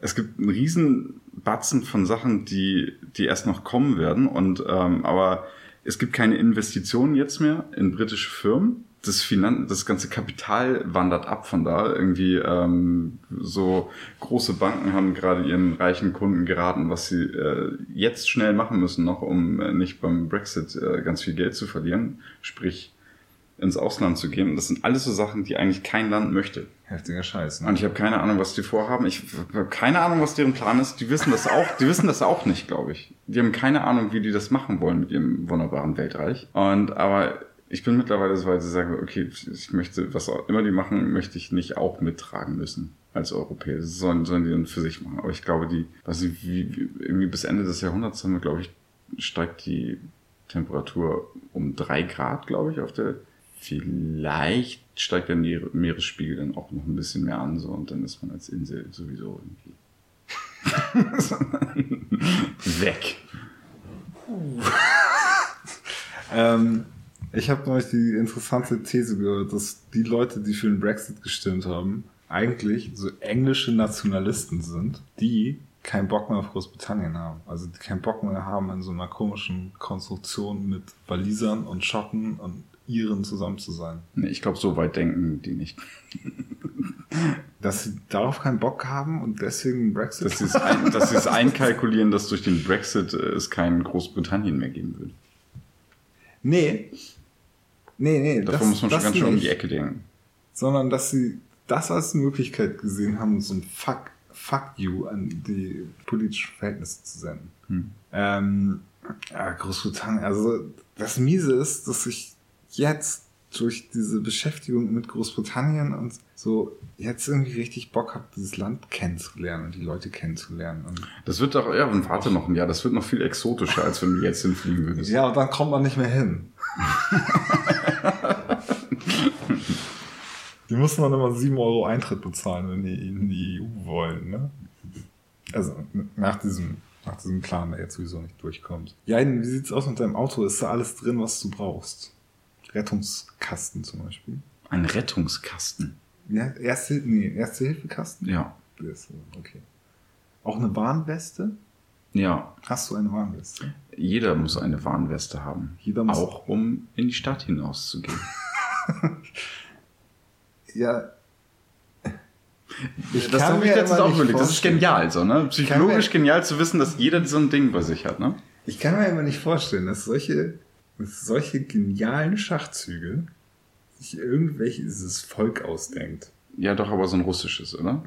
es gibt einen riesen Batzen von Sachen, die, die erst noch kommen werden. Und ähm, aber es gibt keine Investitionen jetzt mehr in britische Firmen das, Finan das ganze Kapital wandert ab von da. Irgendwie ähm, so große Banken haben gerade ihren reichen Kunden geraten, was sie äh, jetzt schnell machen müssen, noch um äh, nicht beim Brexit äh, ganz viel Geld zu verlieren, sprich ins Ausland zu gehen. das sind alles so Sachen, die eigentlich kein Land möchte. Heftiger Scheiß. Ne? Und ich habe keine Ahnung, was die vorhaben. Ich habe keine Ahnung, was deren Plan ist. Die wissen das auch. Die wissen das auch nicht, glaube ich. Die haben keine Ahnung, wie die das machen wollen mit ihrem wunderbaren Weltreich. Und aber ich bin mittlerweile so weit, dass ich sage, okay, ich möchte, was auch immer die machen, möchte ich nicht auch mittragen müssen als Europäer. Das sollen, sollen die dann für sich machen. Aber ich glaube, die, was wie, wie, irgendwie bis Ende des Jahrhunderts haben wir, glaube ich, steigt die Temperatur um drei Grad, glaube ich, auf der. Vielleicht steigt der Meeresspiegel dann auch noch ein bisschen mehr an, so, und dann ist man als Insel sowieso irgendwie *laughs* weg. *laughs* ähm, ich habe neulich die interessante These gehört, dass die Leute, die für den Brexit gestimmt haben, eigentlich so englische Nationalisten sind, die keinen Bock mehr auf Großbritannien haben. Also die keinen Bock mehr haben, in so einer komischen Konstruktion mit Walisern und Schotten und Iren zusammen zu sein. Nee, ich glaube, so weit denken die nicht. dass sie darauf keinen Bock haben und deswegen Brexit. Dass sie es, ein, dass sie es einkalkulieren, dass durch den Brexit äh, es kein Großbritannien mehr geben wird. Nee, Nee, nee. Davor das, muss man schon ganz schön um die Ecke denken. Sondern, dass sie das als Möglichkeit gesehen haben, so ein Fuck, Fuck you an die politischen Verhältnisse zu senden. Hm. Ähm, ja, Großbritannien, also das Miese ist, dass ich jetzt durch diese Beschäftigung mit Großbritannien und so jetzt irgendwie richtig Bock habe, dieses Land kennenzulernen und die Leute kennenzulernen. Und das wird doch, ja, und warte noch ein Jahr, das wird noch viel exotischer, als wenn du jetzt hinfliegen würdest. Ja, und dann kommt man nicht mehr hin. *laughs* die müssen dann immer 7 Euro Eintritt bezahlen, wenn die in die EU wollen, ne? Also nach diesem, nach diesem Plan, der jetzt sowieso nicht durchkommt. Ja, wie sieht's aus mit deinem Auto? Ist da alles drin, was du brauchst? Rettungskasten zum Beispiel. Ein Rettungskasten? Ja, erste, nee, erste Hilfekasten? Ja. Okay. Auch eine Warnweste? Ja. Hast du eine Warnweste? Jeder muss eine Warnweste haben. Jeder muss auch um in die Stadt hinauszugehen. *laughs* ja. Ich das habe ich jetzt auch überlegt. Das ist genial, so, ne? Psychologisch genial zu wissen, dass jeder so ein Ding bei sich hat, ne? Ich kann mir immer nicht vorstellen, dass solche, solche genialen Schachzüge sich irgendwelches Volk ausdenkt. Ja, doch, aber so ein russisches, oder?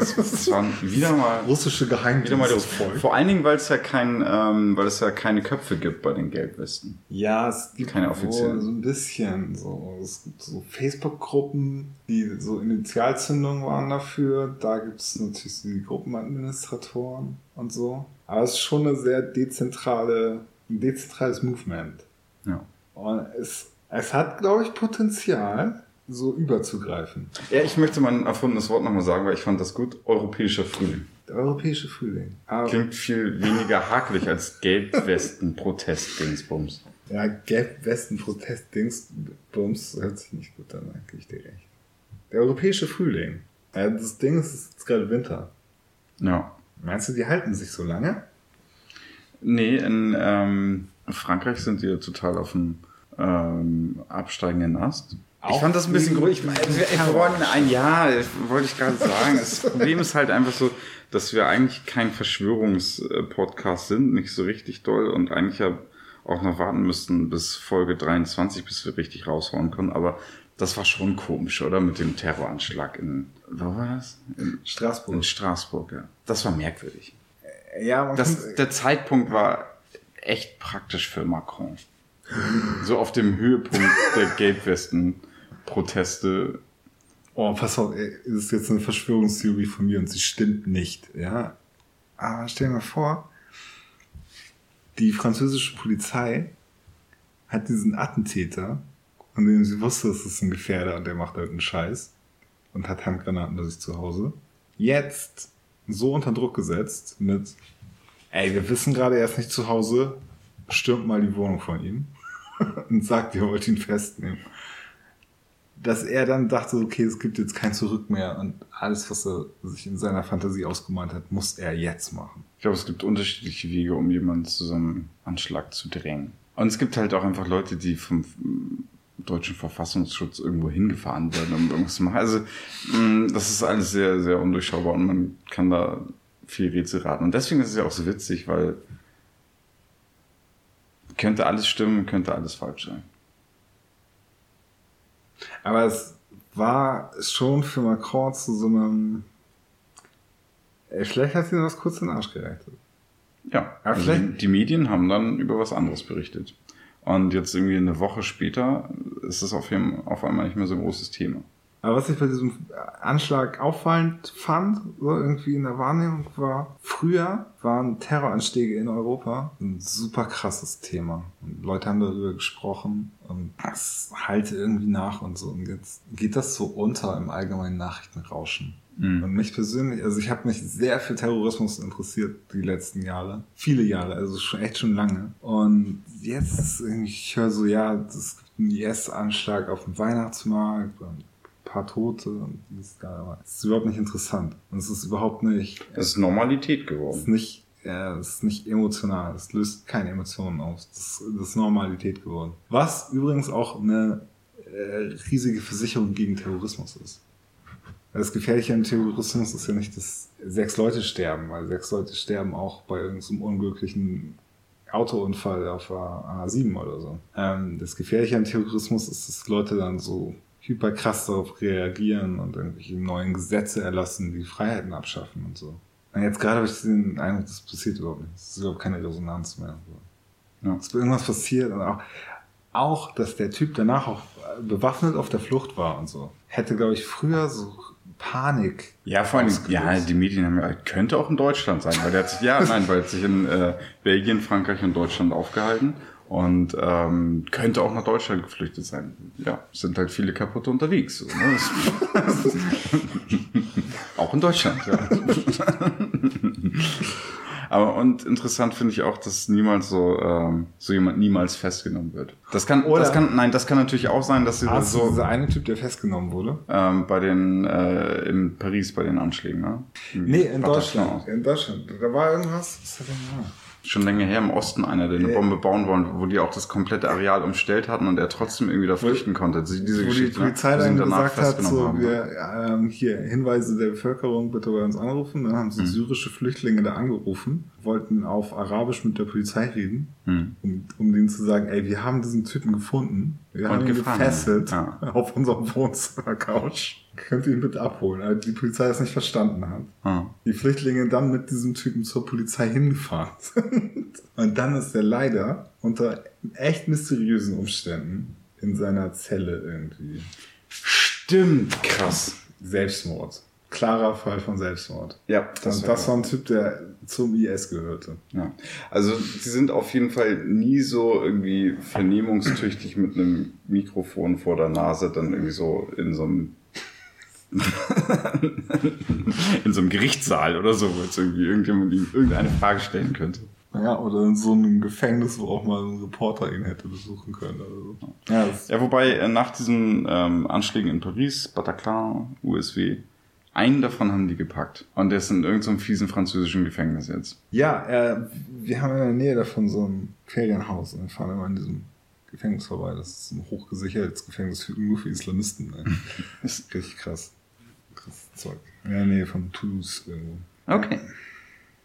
Es, es, es waren wieder mal russische wieder mal Geheimdienstvolk. Vor allen Dingen, weil es ja kein, ähm, weil es ja keine Köpfe gibt bei den Gelbwesten. Ja, es gibt Keine offiziellen. so ein bisschen so. Es gibt so Facebook-Gruppen, die so Initialzündungen waren dafür. Da gibt es natürlich so die Gruppenadministratoren und so. Aber es ist schon eine sehr dezentrale, ein dezentrales Movement. Ja. Und es, es hat, glaube ich, Potenzial, so überzugreifen. Ja, ich möchte mal ein erfundenes Wort nochmal sagen, weil ich fand das gut. Europäischer Frühling. Der europäische Frühling. Aber, Klingt viel weniger hakelig als Gelbwesten-Protest-Dingsbums. ja, Gelb-Westen-Protest-Dings-Bums hört sich nicht gut an, gebe ich dir recht. Der europäische Frühling. Ja, das Ding ist, es ist gerade Winter. Ja. Meinst du, die halten sich so lange? Nee, in ähm, Frankreich sind die total auf dem ähm, absteigenden Ast. ich Auch fand das ein bisschen gruselig. Ich, wir wollen ein Jahr, wollte ich gerade sagen. Das Problem ist halt einfach so, dass wir eigentlich kein Verschwörungspodcast sind, nicht so richtig doll und eigentlich ja auch noch warten müssten bis Folge 23, bis wir richtig raushauen können. Aber das war schon komisch, oder? Mit dem Terroranschlag in, wo war das? In, Straßburg. in Straßburg, ja. Das war merkwürdig. Ja, Das, der Zeitpunkt war echt praktisch für Macron. So auf dem Höhepunkt der Gelbwesten-Proteste. oh, pass auf, ey, das ist jetzt eine Verschwörungstheorie von mir und sie stimmt nicht, ja. Aber stell dir mal vor, die französische Polizei hat diesen Attentäter, von dem sie wusste, das ist ein Gefährder und der macht irgendeinen Scheiß und hat Handgranaten bei sich zu Hause, jetzt so unter Druck gesetzt mit, ey, wir wissen gerade, er ist nicht zu Hause, stürmt mal die Wohnung von ihm *laughs* und sagt, ihr wollt ihn festnehmen. Dass er dann dachte, okay, es gibt jetzt kein Zurück mehr und alles, was er sich in seiner Fantasie ausgemalt hat, muss er jetzt machen. Ich glaube, es gibt unterschiedliche Wege, um jemanden zu so einem Anschlag zu drängen. Und es gibt halt auch einfach Leute, die vom deutschen Verfassungsschutz irgendwo hingefahren werden, um irgendwas zu machen. Also, mh, das ist alles sehr, sehr undurchschaubar und man kann da viel Rätsel raten. Und deswegen ist es ja auch so witzig, weil könnte alles stimmen, könnte alles falsch sein. Aber es war schon für Macron zu so einem. Ey, Vielleicht hat sie das kurz in den Arsch gerettet. Ja, Aber also vielleicht- die Medien haben dann über was anderes berichtet. Und jetzt irgendwie eine Woche später ist es auf, jeden, auf einmal nicht mehr so ein großes Thema. Aber was ich bei diesem Anschlag auffallend fand, so irgendwie in der Wahrnehmung war, früher waren Terroranschläge in Europa ein super krasses Thema. Und Leute haben darüber gesprochen und es halte irgendwie nach und so. Und jetzt geht das so unter im allgemeinen Nachrichtenrauschen. Mhm. Und mich persönlich, also ich habe mich sehr für Terrorismus interessiert die letzten Jahre. Viele Jahre, also schon echt schon lange. Und jetzt ich höre so, ja, es gibt einen IS-Anschlag auf dem Weihnachtsmarkt und ein paar Tote und dies, da, aber es ist überhaupt nicht interessant. Und es ist überhaupt nicht, Das ist Normalität es ist geworden. nicht, äh, es ist nicht emotional. Es löst keine Emotionen aus. Das, das ist Normalität geworden. Was übrigens auch eine äh, riesige Versicherung gegen Terrorismus ist. Das Gefährliche am Terrorismus ist ja nicht, dass sechs Leute sterben, weil sechs Leute sterben auch bei irgendeinem unglücklichen Autounfall auf der A7 oder so. Ähm, das Gefährliche am Terrorismus ist, dass Leute dann so hyperkrass darauf reagieren und irgendwelche neuen Gesetze erlassen, die Freiheiten abschaffen und so. Und jetzt gerade habe ich den Eindruck, das passiert überhaupt nicht. Es ist überhaupt keine Resonanz mehr. Ja. Es ist irgendwas passiert und auch, auch, dass der Typ danach auch bewaffnet auf der Flucht war und so. Hätte, glaube ich, früher so Panik. Ja, vor allem, ja, die Medien haben ja, könnte auch in Deutschland sein, weil der hat sich, ja, nein, weil er hat sich in äh, Belgien, Frankreich und Deutschland aufgehalten und ähm, könnte auch nach Deutschland geflüchtet sein. Ja, sind halt viele kaputte unterwegs. So, ne? *laughs* auch in Deutschland, ja. *laughs* Aber und interessant finde ich auch, dass niemals so ähm, so jemand niemals festgenommen wird. Das kann, Oder- das kann, nein, das kann natürlich auch sein, dass sie Hast so dieser eine Typ, der festgenommen wurde? ähm, bei den äh, in Paris bei den Anschlägen, ne? Nee, in Bataclan. Deutschland. In Deutschland. Da war irgendwas. Was hat er gemacht? Schon länger her im Osten einer, der eine. Bombe bauen wollen, wo die auch das komplette Areal umstellt hatten und er trotzdem irgendwie da flüchten konnte. Diese Wo die Geschichte, ne? Polizei dann gesagt hat, so, haben. wir, ähm, hier, Hinweise der Bevölkerung bitte bei uns anrufen. Dann haben sie Mhm. syrische Flüchtlinge da angerufen, wollten auf Arabisch mit der Polizei reden, Hm. um, um denen zu sagen, ey, wir haben diesen Typen gefunden. Wir Und haben ihn gefesselt Ja. *laughs* auf unserem Wohnzimmer-Couch. Könnt ihr ihn bitte abholen? Aber die Polizei das nicht verstanden hat. Ah. Die Flüchtlinge dann mit diesem Typen zur Polizei hingefahren sind. Und dann ist er leider unter echt mysteriösen Umständen in seiner Zelle irgendwie. Stimmt, krass. Selbstmord. Klarer Fall von Selbstmord. Ja, Das, war- das war ein Typ, der zum IS gehörte. Ja. Also sie sind auf jeden Fall nie so irgendwie vernehmungstüchtig mit einem Mikrofon vor der Nase dann irgendwie so in so einem in so einem Gerichtssaal oder so, wo jetzt irgendwie irgendjemand ihm irgendeine Frage stellen könnte. Ja, oder in so einem Gefängnis, wo auch mal ein Reporter ihn hätte besuchen können oder so. Ja, Ja, wobei äh, nach diesen ähm, Anschlägen in Paris, Bataclan, USW, einen davon haben die gepackt. Und der ist in irgendeinem fiesen französischen Gefängnis jetzt. ja äh, wir haben in der Nähe davon so ein Ferienhaus und wir fahren immer in diesem Gefängnis vorbei. Das ist ein hochgesichertes Gefängnis für, nur für Islamisten. Ne? Das ist richtig krass. Zeug. Der Nähe von Toulouse irgendwo. Okay.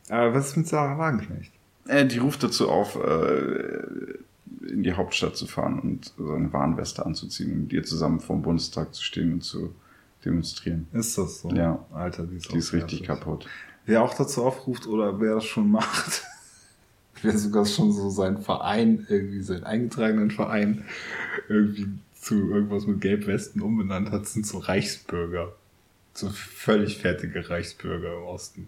Aber was ist mit Sarah Wagenknecht? Äh, die ruft dazu auf, äh, in die Hauptstadt zu fahren und so eine Warnweste anzuziehen und mit ihr zusammen vor dem Bundestag zu stehen und zu demonstrieren. Ist das so? Ja. Alter, die ist, Die ist richtig fertig. kaputt. Wer auch dazu aufruft oder wer das schon macht, *laughs* wer sogar schon so seinen Verein, irgendwie seinen eingetragenen Verein irgendwie zu irgendwas mit Gelbwesten umbenannt hat, sind so Reichsbürger. So völlig fertige Reichsbürger im Osten.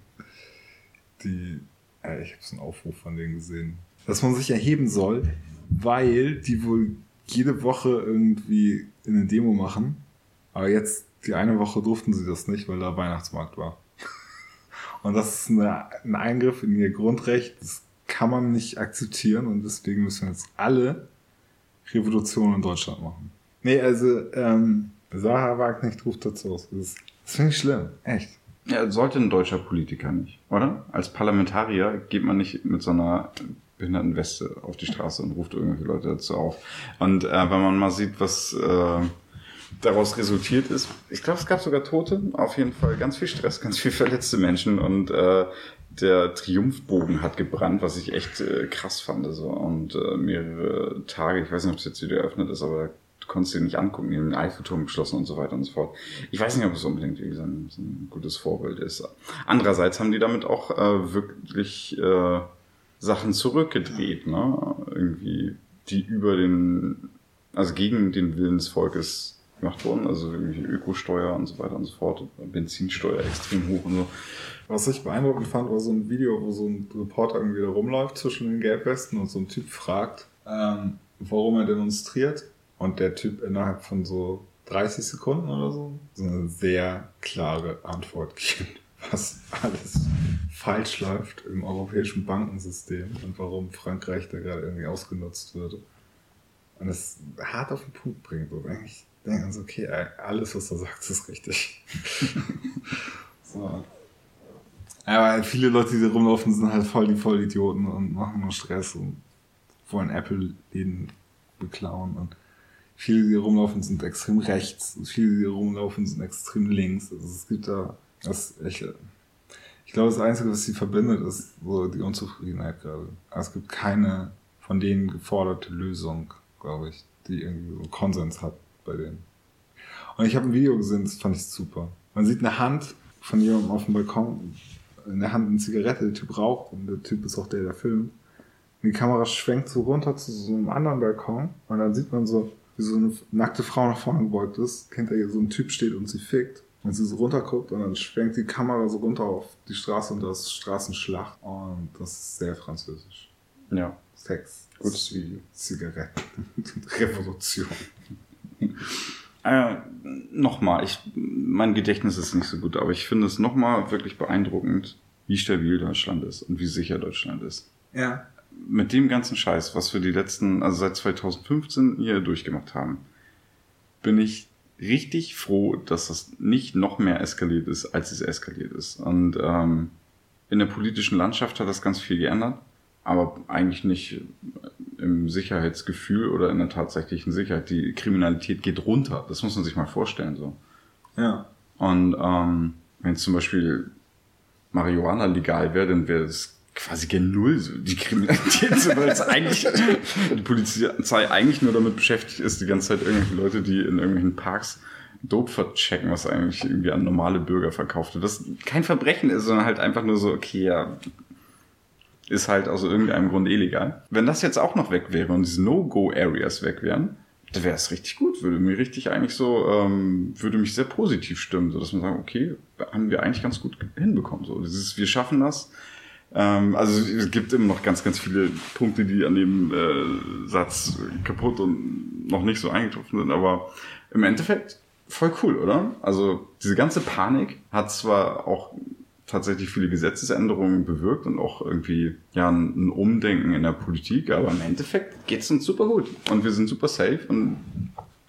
Die, äh, ich habe so einen Aufruf von denen gesehen, dass man sich erheben soll, weil die wohl jede Woche irgendwie in eine Demo machen. Aber jetzt, die eine Woche durften sie das nicht, weil da Weihnachtsmarkt war. *laughs* Und das ist eine, ein Eingriff in ihr Grundrecht. Das kann man nicht akzeptieren und deswegen müssen jetzt alle Revolutionen in Deutschland machen. Nee, also, ähm, Sarah Wagenknecht ruft dazu aus. Das, das finde ich schlimm. Echt. Ja, sollte ein deutscher Politiker nicht, oder? Als Parlamentarier geht man nicht mit so einer behinderten Weste auf die Straße und ruft irgendwelche Leute dazu auf. Und äh, wenn man mal sieht, was äh, daraus resultiert ist, ich glaube, es gab sogar Tote, auf jeden Fall ganz viel Stress, ganz viel verletzte Menschen und äh, der Triumphbogen hat gebrannt, was ich echt äh, krass fand. So. Und äh, mehrere Tage, ich weiß nicht, ob es jetzt wieder eröffnet ist, aber du konntest dir nicht angucken, die haben den Eiffelturm geschlossen und so weiter und so fort. Ich weiß nicht, ob es unbedingt wie gesagt, so ein gutes Vorbild ist. Andererseits haben die damit auch äh, wirklich äh, Sachen zurückgedreht, ne? Irgendwie, die über den, also gegen den Willen des Volkes gemacht wurden, also irgendwie Ökosteuer und so weiter und so fort, Benzinsteuer extrem hoch und so. Was ich beeindruckend fand, war so ein Video, wo so ein Reporter irgendwie da rumläuft zwischen den Gelbwesten und so ein Typ fragt, ähm, warum er demonstriert. Und der Typ innerhalb von so 30 Sekunden oder so so eine sehr klare Antwort gibt, *laughs* was alles falsch läuft im europäischen Bankensystem und warum Frankreich da gerade irgendwie ausgenutzt wird. Und es hart auf den Punkt bringt. Eigentlich denken so, okay, alles, was er sagt, ist richtig. *laughs* so. Aber viele Leute, die da rumlaufen, sind halt voll die Vollidioten und machen nur Stress und wollen Apple-Läden beklauen. Und viele, die rumlaufen, sind extrem rechts. Viele, die rumlaufen, sind extrem links. Also es gibt da, das ich, ich glaube, das Einzige, was sie verbindet, ist so die Unzufriedenheit gerade. Also es gibt keine von denen geforderte Lösung, glaube ich, die irgendwie so Konsens hat bei denen. Und ich habe ein Video gesehen, das fand ich super. Man sieht eine Hand von jemandem auf dem Balkon, in der Hand eine Zigarette, der Typ raucht und der Typ ist auch der, der filmt. Und die Kamera schwenkt so runter zu so einem anderen Balkon und dann sieht man so, wie so eine nackte Frau nach vorne gebeugt ist, hinter ihr so ein Typ steht und sie fickt. Und sie so runterguckt und dann schwenkt die Kamera so runter auf die Straße und da ist Straßenschlacht. Und das ist sehr französisch. Ja, Sex. gutes Video. Zigaretten. *laughs* Revolution. *laughs* Äh, nochmal, ich, mein Gedächtnis ist nicht so gut, aber ich finde es nochmal wirklich beeindruckend, wie stabil Deutschland ist und wie sicher Deutschland ist. Ja. Mit dem ganzen Scheiß, was wir die letzten, also seit 2015 hier durchgemacht haben, bin ich richtig froh, dass das nicht noch mehr eskaliert ist, als es eskaliert ist. Und ähm, in der politischen Landschaft hat das ganz viel geändert, aber eigentlich nicht im Sicherheitsgefühl oder in der tatsächlichen Sicherheit. Die Kriminalität geht runter. Das muss man sich mal vorstellen so. Ja. Und ähm, wenn zum Beispiel Marihuana legal wäre, dann wäre es quasi gen Null, die Kriminalität, *laughs* weil es eigentlich die Polizei eigentlich nur damit beschäftigt ist, die ganze Zeit irgendwelche Leute, die in irgendwelchen Parks Dope verchecken, was eigentlich irgendwie an normale Bürger verkauft wird. Das kein Verbrechen ist, sondern halt einfach nur so, okay, ja, ist halt aus irgendeinem Grund illegal. Wenn das jetzt auch noch weg wäre und diese No-Go-Areas weg wären, dann wäre es richtig gut. Würde mir richtig eigentlich so, ähm, würde mich sehr positiv stimmen, so dass man sagen, okay, haben wir eigentlich ganz gut hinbekommen. So, dieses, wir schaffen das. Ähm, also es gibt immer noch ganz, ganz viele Punkte, die an dem äh, Satz kaputt und noch nicht so eingetroffen sind, aber im Endeffekt voll cool, oder? Also diese ganze Panik hat zwar auch tatsächlich viele Gesetzesänderungen bewirkt und auch irgendwie ja ein, Umdenken in der Politik, aber im Endeffekt geht es uns super gut und wir sind super safe und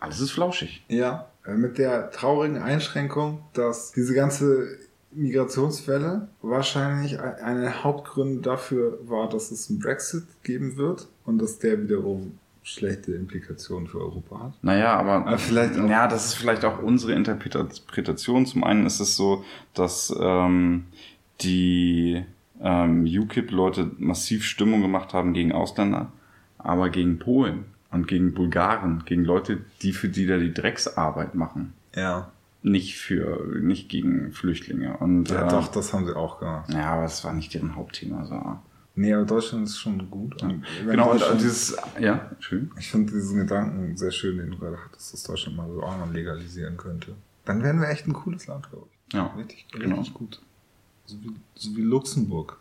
alles ist flauschig. Ja, äh, mit der traurigen Einschränkung, dass diese ganze Migrationswelle wahrscheinlich eine Hauptgrund dafür war, dass es einen Brexit geben wird und dass der wiederum schlechte Implikationen für Europa hat. Naja, aber, aber vielleicht, ja, das ist vielleicht auch unsere Interpretation. Zum einen ist es so, dass ähm, die ähm, UKIP-Leute massiv Stimmung gemacht haben gegen Ausländer, aber gegen Polen und gegen Bulgaren, gegen Leute, die für die da die Drecksarbeit machen. Ja. Nicht für, nicht gegen Flüchtlinge. Und, ja, äh, doch, das haben sie auch gemacht. Ja, aber es war nicht deren Hauptthema. So. Nee, aber Deutschland ist schon gut. Und genau, und dieses, ja, schön. Ich finde diesen Gedanken sehr schön, den du gerade hattest, dass Deutschland mal so auch noch legalisieren könnte. Dann wären wir echt ein cooles Land, glaube ich. Ja. Richtig, genau. richtig gut. So wie, so wie Luxemburg.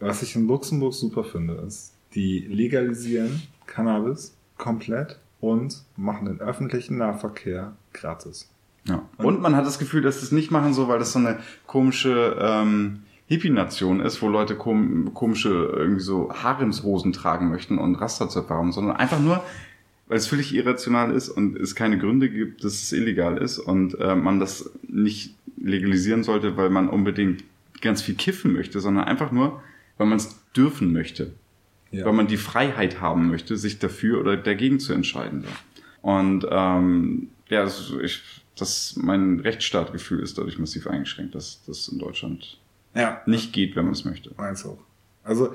Was ich in Luxemburg super finde, ist, die legalisieren Cannabis komplett und machen den öffentlichen Nahverkehr gratis. Ja. Und, man hat das Gefühl, dass es nicht machen so, weil das so eine komische ähm, Hippie-Nation ist, wo Leute kom komische irgendwie so Haremshosen tragen möchten und Rasterzöpfe haben, sondern einfach nur, weil es völlig irrational ist und es keine Gründe gibt, dass es illegal ist und äh, man das nicht legalisieren sollte, weil man unbedingt ganz viel kiffen möchte, sondern einfach nur, weil man es dürfen möchte. Ja. Weil man die Freiheit haben möchte, sich dafür oder dagegen zu entscheiden. Und ähm, ja, das, ich, das mein Rechtsstaatgefühl ist dadurch massiv eingeschränkt, dass das in Deutschland ja. nicht geht, wenn man es möchte. Meins auch. Also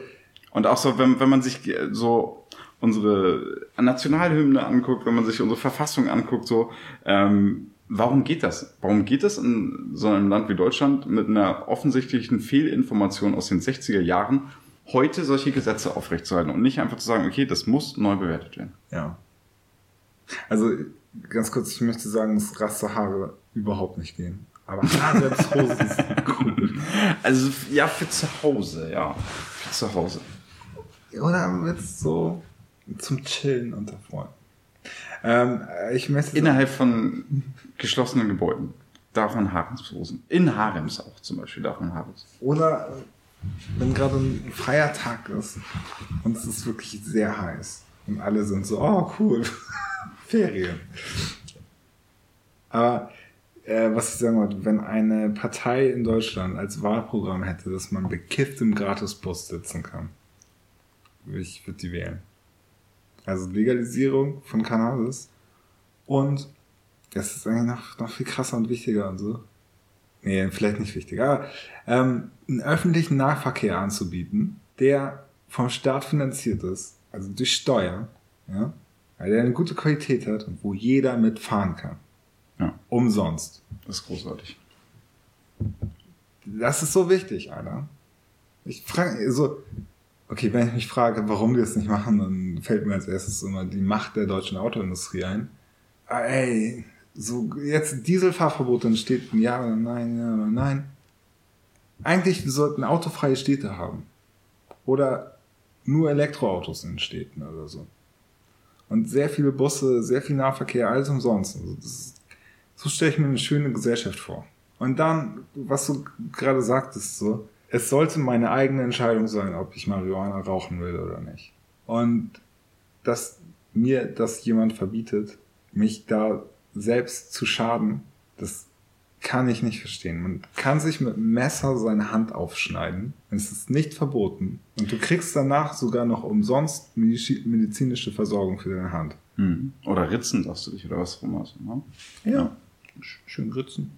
und auch so, wenn, wenn man sich so unsere Nationalhymne anguckt, wenn man sich unsere Verfassung anguckt, so ähm, warum geht das? Warum geht das in so einem Land wie Deutschland mit einer offensichtlichen Fehlinformation aus den 60er Jahren heute solche Gesetze aufrechtzuerhalten und nicht einfach zu sagen, okay, das muss neu bewertet werden? Ja. Also ganz kurz, ich möchte sagen, dass Rasterhaare überhaupt nicht gehen. Aber Haaremshosen sind cool. *laughs* Also ja, für zu Hause, ja. Für zu Hause. Oder jetzt so zum Chillen unter Freunden. Ähm, ich möchte Innerhalb von geschlossenen Gebäuden darf man Haremshosen. In Harems auch zum Beispiel darf man Harems. Oder wenn gerade ein Feiertag ist und es ist wirklich sehr heiß und alle sind so, oh cool, Ferien. Aber äh, was ich sagen wollte, wenn eine Partei in Deutschland als Wahlprogramm hätte, dass man bekifft im Gratisbus sitzen kann, ich würde die wählen. Also Legalisierung von Cannabis. Und das ist eigentlich noch, noch viel krasser und wichtiger und so. Nee, vielleicht nicht wichtiger. Aber ähm, einen öffentlichen Nahverkehr anzubieten, der vom Staat finanziert ist, also durch Steuern, ja, weil der eine gute Qualität hat und wo jeder mitfahren kann. Ja. Umsonst. Das ist großartig. Das ist so wichtig, Alter. Ich frage, so, Okay, wenn ich mich frage, warum die das nicht machen, dann fällt mir als erstes immer die Macht der deutschen Autoindustrie ein. Ah, ey, so jetzt Dieselfahrverbot in Städten, ja oder nein, ja oder nein. Eigentlich wir sollten autofreie Städte haben. Oder nur Elektroautos in Städten oder so. Und sehr viele Busse, sehr viel Nahverkehr, alles umsonst. Also ist, so stelle ich mir eine schöne Gesellschaft vor. Und dann, was du gerade sagtest, so, es sollte meine eigene Entscheidung sein, ob ich Marihuana rauchen will oder nicht. Und dass mir das jemand verbietet, mich da selbst zu schaden, das kann ich nicht verstehen. Man kann sich mit einem Messer seine Hand aufschneiden. Es ist nicht verboten. Und du kriegst danach sogar noch umsonst medizinische Versorgung für deine Hand. Hm. Oder ritzen darfst du dich oder was auch immer. Ne? Ja. ja. Schön ritzen.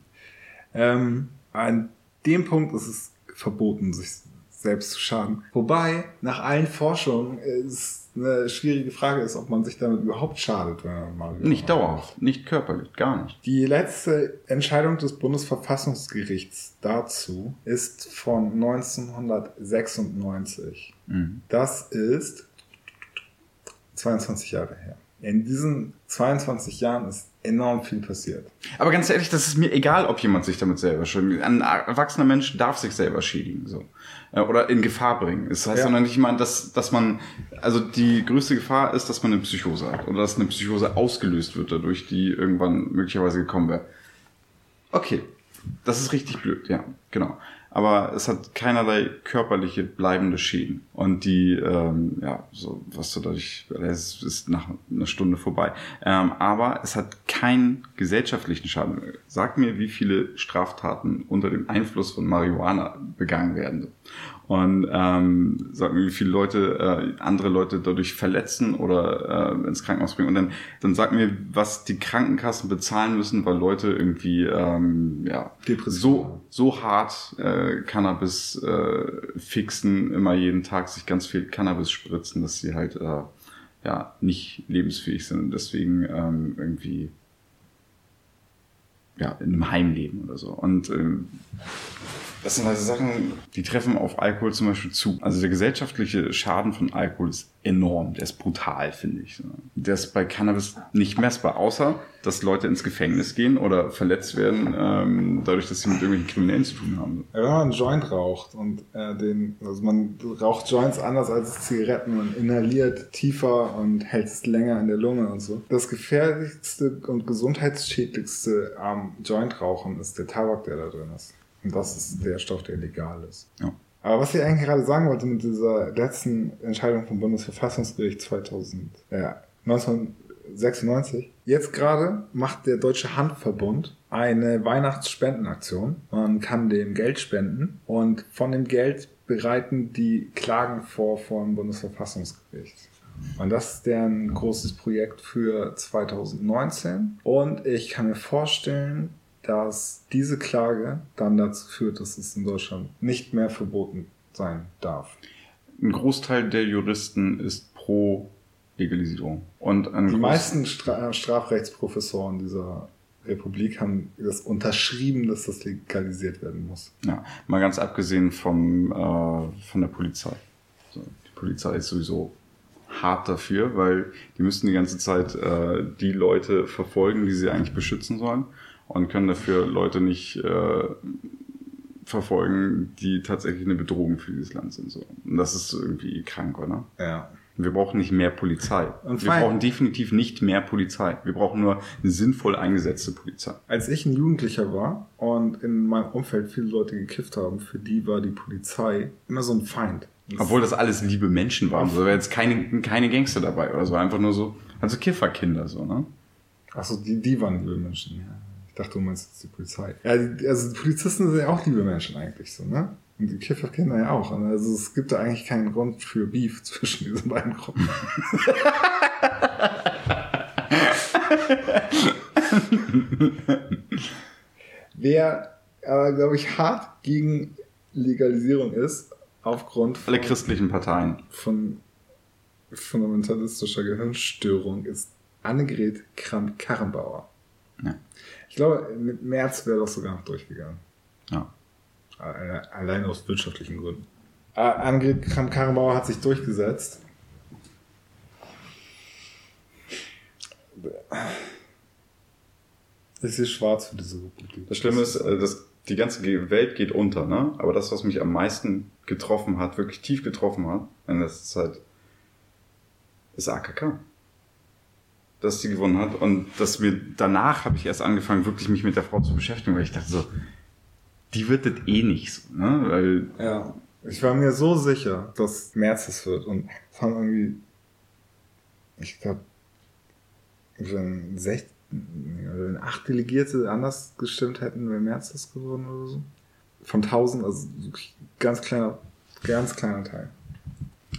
Ähm, an dem Punkt ist es verboten, sich selbst zu schaden. Wobei, nach allen Forschungen ist eine schwierige Frage ist, ob man sich damit überhaupt schadet, wenn man mal Nicht dauerhaft, nicht körperlich, gar nicht. Die letzte Entscheidung des Bundesverfassungsgerichts dazu ist von 1996. Mhm. Das ist 22 Jahre her. In diesen 22 Jahren ist enorm viel passiert. Aber ganz ehrlich, das ist mir egal, ob jemand sich damit selber schädigt. Ein erwachsener Mensch darf sich selber schädigen, so. Äh, Oder in Gefahr bringen. Das heißt Ja. ja. noch nicht mal, dass, dass man, also die größte Gefahr ist, dass man eine Psychose hat. Oder dass eine Psychose ausgelöst wird dadurch, die irgendwann möglicherweise gekommen wäre. Okay. Das ist richtig blöd, ja, genau. Aber es hat keinerlei körperliche bleibende Schäden. Und die, ähm, ja, so, was du dadurch, es ist nach einer Stunde vorbei. Ähm, aber es hat keinen gesellschaftlichen Schaden. Sag mir, wie viele Straftaten unter dem Einfluss von Marihuana begangen werden. Und ähm, sag mir, wie viele Leute, äh, andere Leute dadurch verletzen oder äh, ins Krankenhaus bringen. Und dann, dann sag mir, was die Krankenkassen bezahlen müssen, weil Leute irgendwie ähm, ja, so, so hart äh, Cannabis äh, fixen, immer jeden Tag sich ganz viel Cannabis spritzen, dass sie halt äh, ja nicht lebensfähig sind und deswegen ähm, irgendwie ja, in einem Heim leben oder so. Und ähm, das sind also Sachen, die treffen auf Alkohol zum Beispiel zu. Also der gesellschaftliche Schaden von Alkohol ist enorm, der ist brutal, finde ich. Der ist bei Cannabis nicht messbar, außer dass Leute ins Gefängnis gehen oder verletzt werden, ähm, dadurch, dass sie mit irgendwelchen Kriminellen zu tun haben. Wenn man einen Joint raucht und äh, den, also man raucht Joints anders als Zigaretten, man inhaliert tiefer und hält es länger in der Lunge und so. Das gefährlichste und gesundheitsschädlichste am Jointrauchen ist der Tabak, der da drin ist. Und das ist der Stoff, der legal ist. Ja. Aber was ich eigentlich gerade sagen wollte mit dieser letzten Entscheidung vom Bundesverfassungsgericht 2000, äh, 1996, jetzt gerade macht der Deutsche Handverbund eine Weihnachtsspendenaktion. Man kann dem Geld spenden und von dem Geld bereiten die Klagen vor dem Bundesverfassungsgericht. Und das ist deren großes Projekt für 2019. Und ich kann mir vorstellen, dass diese Klage dann dazu führt, dass es in Deutschland nicht mehr verboten sein darf. Ein Großteil der Juristen ist pro Legalisierung. Und Die meisten Stra Strafrechtsprofessoren dieser Republik haben das unterschrieben, dass das legalisiert werden muss. Ja, mal ganz abgesehen vom, äh, von der Polizei. So, die Polizei ist sowieso hart dafür, weil die müssen die ganze Zeit äh, die Leute verfolgen, die sie eigentlich beschützen sollen und können dafür Leute nicht äh, verfolgen, die tatsächlich eine Bedrohung für dieses Land sind. So. Und das ist irgendwie krank, oder? Ja. Wir brauchen nicht mehr Polizei. Und wir brauchen definitiv nicht mehr Polizei. Wir brauchen nur eine sinnvoll eingesetzte Polizei. Als ich ein Jugendlicher war und in meinem Umfeld viele Leute gekifft haben, für die war die Polizei immer so ein Feind. Das- Obwohl das alles liebe Menschen waren. So, da war jetzt keine, keine Gangster dabei oder so. Einfach nur so, also Kifferkinder so, ne? Achso, die, die waren liebe Menschen, ja. Ich dachte, du meinst jetzt die Polizei. Ja, die, also die Polizisten sind ja auch liebe Menschen eigentlich so, ne? Und die Kifferkinder ja auch. Und Also es gibt da eigentlich keinen Grund für Beef *laughs* zwischen diesen beiden Gruppen. Wer aber, glaube ich, hart gegen Legalisierung ist, aufgrund Alle christlichen Parteien. von fundamentalistischer Gehirnstörung ist Annegret Kramp-Karrenbauer. Ja. Ich glaube, mit März wäre das sogar noch durchgegangen. Ja. Alle- Allein aus wirtschaftlichen Gründen. Äh, Annegret Kramp-Karrenbauer hat sich durchgesetzt. Ich sehe schwarz für diese Republik. Das Schlimme ist, äh, dass die ganze Welt geht unter, ne? Aber das, was mich am meisten getroffen hat, wirklich tief getroffen hat, in letzter Zeit, ist AKK. Dass sie gewonnen hat und dass mir danach habe ich erst angefangen, wirklich mich mit der Frau zu beschäftigen, weil ich dachte so, die wird das eh nicht so, ne? Weil Ja, ich war mir so sicher, dass März es wird. Und es haben irgendwie, ich glaube, wenn, 16, oder wenn acht Delegierte anders gestimmt hätten, wäre März das geworden oder so. Von 1000, also ganz kleiner, ganz kleiner Teil.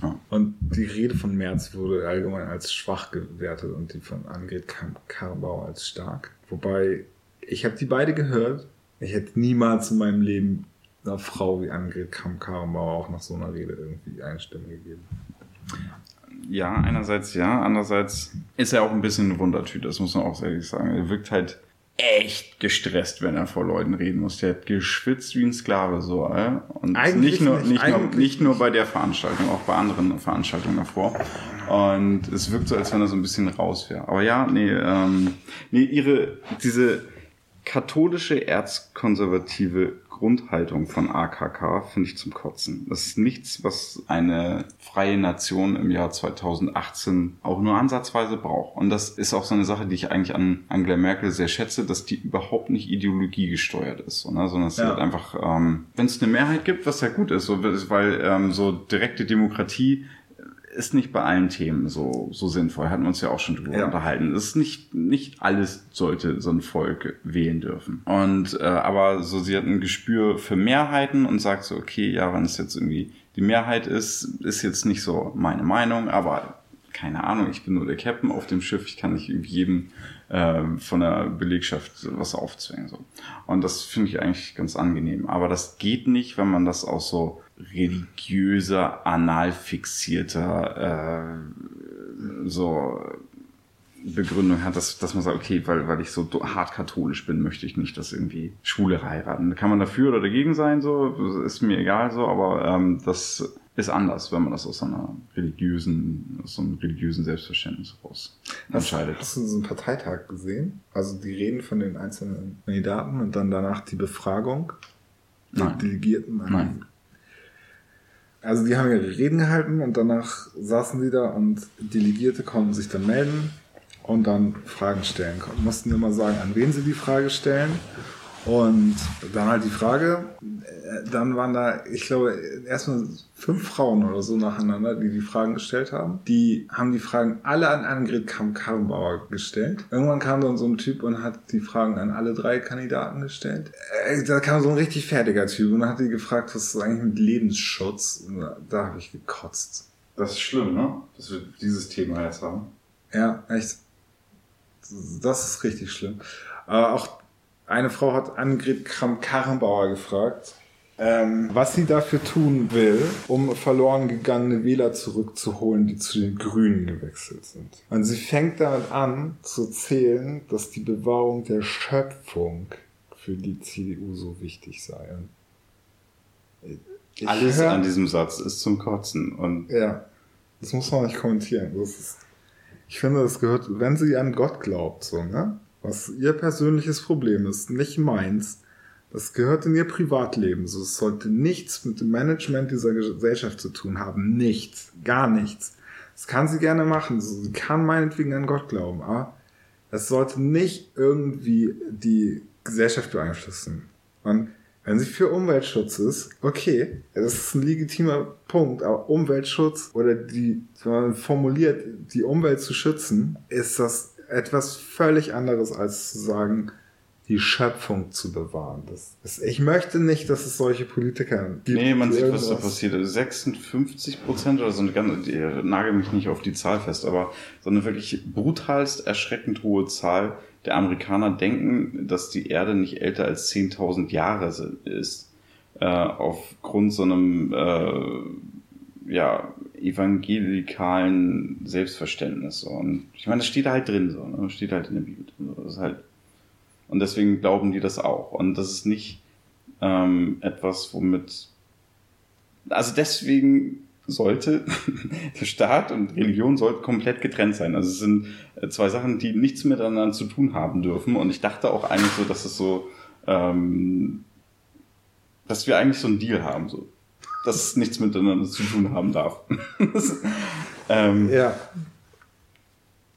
Ja. Und die Rede von März wurde allgemein als schwach gewertet und die von Annegret Karrenbauer als stark. Wobei, ich habe die beide gehört. Ich hätte niemals in meinem Lem einer Frau wie Annegret Kramp-Karrenbauer auch nach so einer Rede irgendwie eine Stimme gegeben. Ja, einerseits ja, andererseits ist er auch ein bisschen eine Wundertüte, das muss man auch ehrlich sagen. Er wirkt halt echt gestresst, wenn er vor Leuten reden muss. Der hat geschwitzt wie ein Sklave so, äh? Und Eigentlich nicht nur, nicht, nicht, nur, nicht nur bei der Veranstaltung, auch bei anderen Veranstaltungen davor. Und es wirkt so, als wenn er so ein bisschen raus wäre. Aber ja, nee, ähm, nee, ihre, diese katholische erzkonservative Grundhaltung von AKK finde ich zum Kotzen. Das ist nichts, was eine freie Nation im Jahr 2018 auch nur ansatzweise braucht. Und das ist auch so eine Sache, die ich eigentlich an Angela Merkel sehr schätze, dass die überhaupt nicht ideologiegesteuert ist, ne? sondern es Ja. halt einfach, ähm, wenn es eine Mehrheit gibt, was ja gut ist, so, weil ähm, so direkte Demokratie ist nicht bei allen Themen so, so sinnvoll. Hatten wir uns ja auch schon drüber Ja. unterhalten. Es ist nicht, nicht alles sollte so ein Volk wählen dürfen. Und, äh, aber so, sie hat ein Gespür für Mehrheiten und sagt so, okay, ja, wenn es jetzt irgendwie die Mehrheit ist, ist jetzt nicht so meine Meinung, aber keine Ahnung, ich bin nur der Captain auf dem Schiff, ich kann nicht irgendwie jedem ähm, von der Belegschaft was aufzwingen. So. Und das finde ich eigentlich ganz angenehm. Aber das geht nicht, wenn man das aus so religiöser, anal fixierter äh, so Begründung hat, dass, dass man sagt, okay, weil, weil ich so hart katholisch bin, möchte ich nicht, dass irgendwie Schwule heiraten. Kann man dafür oder dagegen sein, so, ist mir egal so, aber ähm, das ist anders, wenn man das aus einer religiösen, aus so einem religiösen Selbstverständnis raus Hast, entscheidet. hast du so einen Parteitag gesehen? Also die Reden von den einzelnen Kandidaten und dann danach die Befragung der Nein. Delegierten. an- Nein. Also die haben ihre Reden gehalten und danach saßen sie da und Delegierte konnten sich dann melden und dann Fragen stellen. Mussten immer sagen, an wen sie die Frage stellen. Und dann halt die Frage, äh, dann waren da, ich glaube, erstmal fünf Frauen oder so nacheinander, die die Fragen gestellt haben. Die haben die Fragen alle an Annegret Kramp-Karrenbauer gestellt. Irgendwann kam dann so ein Typ und hat die Fragen an alle drei Kandidaten gestellt. Äh, Da kam so ein richtig fertiger Typ und hat die gefragt, was ist eigentlich mit Lebensschutz? Und da, da habe ich gekotzt. Das ist schlimm, ne? Dass wir dieses Thema jetzt haben. Ja, echt. Das ist richtig schlimm. Aber auch eine Frau hat Annegret Kramp-Karrenbauer gefragt, ähm, was sie dafür tun will, um verloren gegangene Wähler zurückzuholen, die zu den Grünen gewechselt sind. Und sie fängt damit an zu zählen, dass die Bewahrung der Schöpfung für die CDU so wichtig sei. Ich Alles hör- an diesem Satz ist zum Kotzen. Und ja, das muss man nicht kommentieren. Ist, ich finde, das gehört, wenn sie an Gott glaubt, so, ne? Was ihr persönliches Problem ist, nicht meins. Das gehört in ihr Privatleben. So, es sollte nichts mit dem Management dieser Gesellschaft zu tun haben. Nichts. Gar nichts. Das kann sie gerne machen. Sie kann meinetwegen an Gott glauben. Aber es sollte nicht irgendwie die Gesellschaft beeinflussen. Und wenn sie für Umweltschutz ist, okay, das ist ein legitimer Punkt, aber Umweltschutz oder die, wenn man formuliert, die Umwelt zu schützen, ist das etwas völlig anderes als zu sagen, die Schöpfung zu bewahren. Das ist, ich möchte nicht, dass es solche Politiker gibt. nee, man sieht, was da passiert. 56 Prozent oder so eine ganze, die, nagel mich nicht auf die Zahl fest, aber so eine wirklich brutalst erschreckend hohe Zahl der Amerikaner denken, dass die Erde nicht älter als 10.000 Jahre ist. Äh, aufgrund so einem, äh, ja, evangelikalen Selbstverständnis. Und ich meine, das steht da halt drin, so, ne? Das steht halt in der Bibel drin. So. Das ist halt, und deswegen glauben die das auch. Und das ist nicht ähm, etwas, womit. Also deswegen sollte *laughs* der Staat und Religion sollten komplett getrennt sein. Also es sind äh, zwei Sachen, die nichts miteinander zu tun haben dürfen. Und ich dachte auch eigentlich so, dass es so, ähm, dass wir eigentlich so einen Deal haben, so. Dass es nichts miteinander zu tun haben darf. *laughs* ähm, Ja,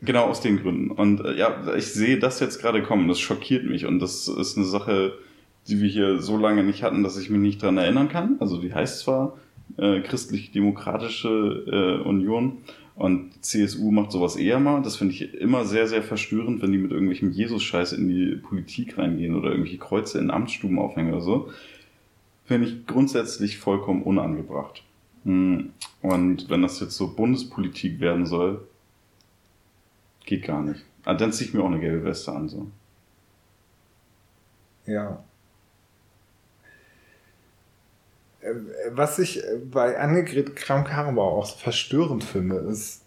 Genau aus den Gründen. Und äh, ja, ich sehe das jetzt gerade kommen. Das schockiert mich. Und das ist eine Sache, die wir hier so lange nicht hatten, dass ich mich nicht dran erinnern kann. Also die heißt zwar äh, Christlich-Demokratische äh, Union und CSU macht sowas eher mal. Das finde ich immer sehr, sehr verstörend, wenn die mit irgendwelchem Jesus-Scheiß in die Politik reingehen oder irgendwelche Kreuze in Amtsstuben aufhängen oder so. Finde ich grundsätzlich vollkommen unangebracht. Hm. Und wenn das jetzt so Bundespolitik werden soll, Geht gar nicht. Ah, dann zieh ich mir auch eine gelbe Weste an, so. ja. was ich bei Annegret Kramp-Karrenbauer auch verstörend finde, ist,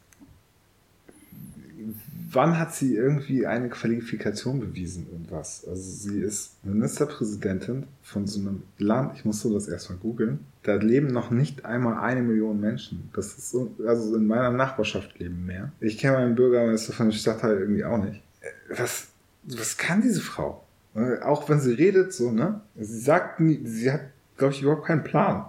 wann hat sie irgendwie eine Qualifikation bewiesen und was? Also sie ist Ministerpräsidentin von so einem Land, ich musste das erstmal googeln, da leben noch nicht einmal eine Million Menschen. Das ist so, also in meiner Nachbarschaft leben mehr. Ich kenne meinen Bürgermeister von der Stadtteil irgendwie auch nicht. Was, was kann diese Frau? Auch wenn sie redet, so, ne? Sie sagt nie, sie hat, glaube ich, überhaupt keinen Plan.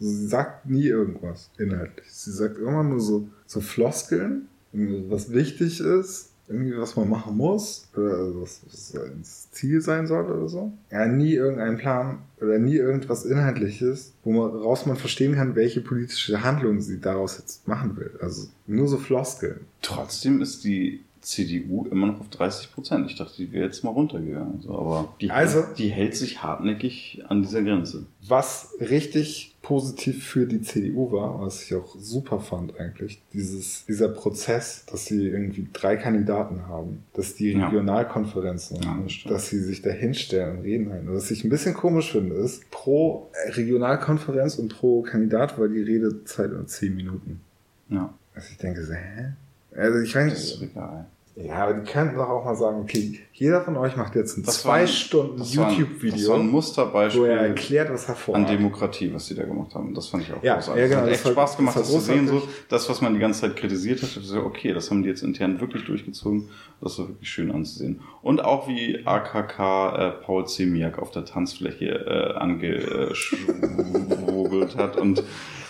Sie sagt nie irgendwas inhaltlich. Sie sagt immer nur so, so Floskeln was wichtig ist, irgendwie was man machen muss, oder was, was Ziel sein soll oder so. Ja, nie irgendeinen Plan oder nie irgendwas Inhaltliches, wo man raus man verstehen kann, welche politische Handlung sie daraus jetzt machen will. Also nur so Floskeln. Trotzdem ist die CDU immer noch auf 30 Prozent. Ich dachte, die wäre jetzt mal runtergegangen. Also, aber die, also, die hält sich hartnäckig an dieser Grenze. Was richtig positiv für die CDU war, was ich auch super fand eigentlich, dieses, dieser Prozess, dass sie irgendwie drei Kandidaten haben, dass die Regionalkonferenzen, ja, das dass sie sich da hinstellen und reden halten. Was ich ein bisschen komisch finde, ist, pro Regionalkonferenz und pro Kandidat war die Redezeit nur zehn Minuten. Ja. Also ich denke so, hä? Also ich meine, das ist egal. Ja, aber die könnten doch auch mal sagen, okay, jeder von euch macht jetzt ein das zwei war, Stunden YouTube-Video. Das war ein Musterbeispiel. Wo er erklärt, was hervorragt. An Demokratie, was die da gemacht haben. Das fand ich auch ja, großartig. Ja, genau, das hat echt Spaß gemacht, das, das zu sehen. So, das, was man die ganze Zeit kritisiert hat, so, okay, das haben die jetzt intern wirklich durchgezogen. Das war wirklich schön anzusehen. Und auch wie AKK äh, Paul Zemiak auf der Tanzfläche äh, angeschwurbelt hat und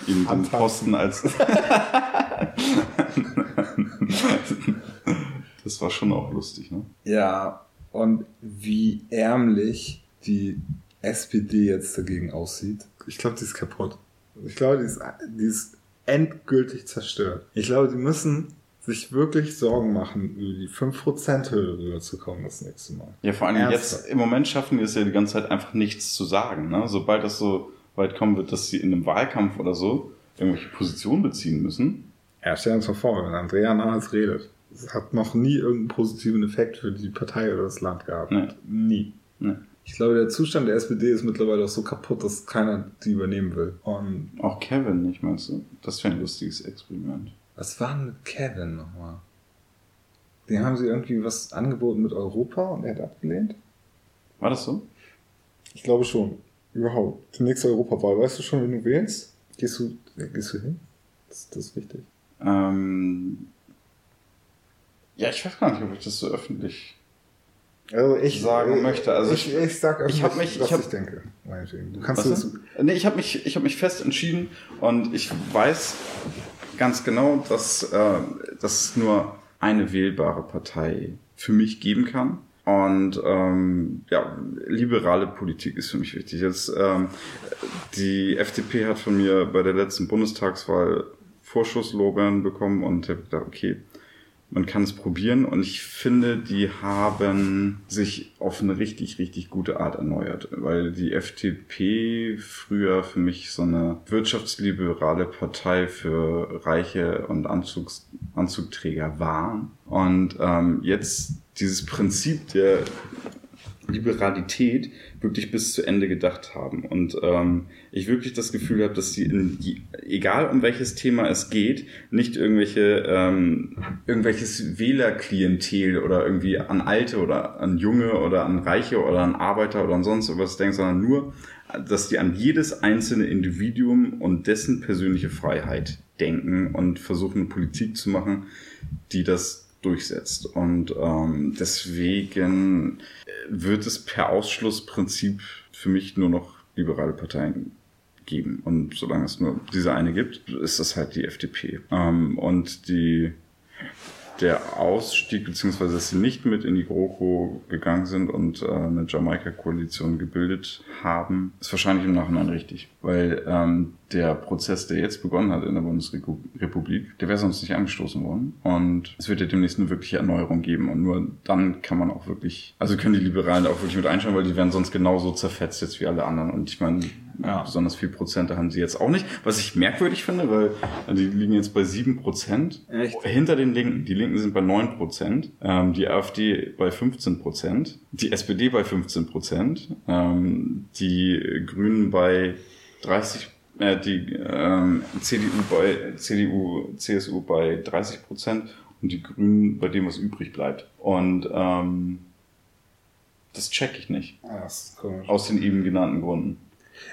ihm den Posten als *laughs* *laughs* Das war schon auch lustig, ne? Ja, und wie ärmlich die SPD jetzt dagegen aussieht. Ich glaube, die ist kaputt. Ich glaube, die ist, die ist endgültig zerstört. Ich glaube, die müssen sich wirklich Sorgen machen, über die 5%-Hürde rüberzukommen das nächste Mal. Ja, vor allem Ernsthaft. jetzt, im Moment schaffen die es ja die ganze Zeit einfach nichts zu sagen. Ne? Sobald das so weit kommen wird, dass sie in einem Wahlkampf oder so irgendwelche Positionen beziehen müssen. Ja, stell uns mal vor, wenn Andrea Nahles redet hat noch nie irgendeinen positiven Effekt für die Partei oder das Land gehabt. Nee. Nie. Nee. Ich glaube, der Zustand der SPD ist mittlerweile auch so kaputt, dass keiner die übernehmen will. Und auch Kevin nicht, meinst du? Das wäre ein lustiges Experiment. Was war denn mit Kevin nochmal? Den haben sie irgendwie was angeboten mit Europa und er hat abgelehnt? War das so? Ich glaube schon. Überhaupt. Die nächste Europawahl. Weißt du schon, wen du wählst? Gehst du, gehst du hin? Das, das ist wichtig. Ähm, ja, ich weiß gar nicht, ob ich das so öffentlich also ich, sagen möchte. Also ich, ich, sag öffentlich, ich hab mich, was ich, hab, ich denke. Du kannst das. Nee, ich habe mich, ich habe mich fest entschieden und ich weiß ganz genau, dass, äh, dass es nur eine wählbare Partei für mich geben kann. Und ähm, ja, liberale Politik ist für mich wichtig. Jetzt, ähm, die FDP hat von mir bei der letzten Bundestagswahl Vorschusslorbeeren bekommen und ich habe gedacht, okay, man kann es probieren und ich finde, die haben sich auf eine richtig, richtig gute Art erneuert, weil die FDP früher für mich so eine wirtschaftsliberale Partei für Reiche und Anzugs Anzugträger war. Und ähm, jetzt dieses Prinzip der Liberalität wirklich bis zu Ende gedacht haben. Und ähm, ich wirklich das Gefühl habe, dass sie, in die, egal um welches Thema es geht, nicht irgendwelche ähm, irgendwelches Wählerklientel oder irgendwie an Alte oder an Junge oder an Reiche oder an Arbeiter oder an sonst irgendwas denken, sondern nur, dass die an jedes einzelne Individuum und dessen persönliche Freiheit denken und versuchen, Politik zu machen, die das durchsetzt. Und ähm, deswegen wird es per Ausschlussprinzip für mich nur noch liberale Parteien geben. Und solange es nur diese eine gibt, ist das halt die FDP. Ähm, und die der Ausstieg, beziehungsweise dass sie nicht mit in die GroKo gegangen sind und äh, eine Jamaika-Koalition gebildet haben, ist wahrscheinlich im Nachhinein richtig. Weil ähm, der Prozess, der jetzt begonnen hat in der Bundesrepublik, der wäre sonst nicht angestoßen worden. Und es wird ja demnächst eine wirkliche Erneuerung geben. Und nur dann kann man auch wirklich, also können die Liberalen auch wirklich mit einschauen, weil die werden sonst genauso zerfetzt jetzt wie alle anderen. Und ich meine, ja. Besonders viel Prozente haben sie jetzt auch nicht. Was ich merkwürdig finde, weil die liegen jetzt bei sieben Prozent. Hinter den Linken. Die Linken sind bei neun Prozent. Ähm, die AfD bei 15 Prozent. Die SPD bei 15 Prozent. Ähm, die Grünen bei 30, äh, die ähm, CDU bei CDU, CSU bei 30 Prozent und die Grünen bei dem, was übrig bleibt. Und ähm, das check ich nicht. Ah, das ist komisch. Aus den eben genannten Gründen.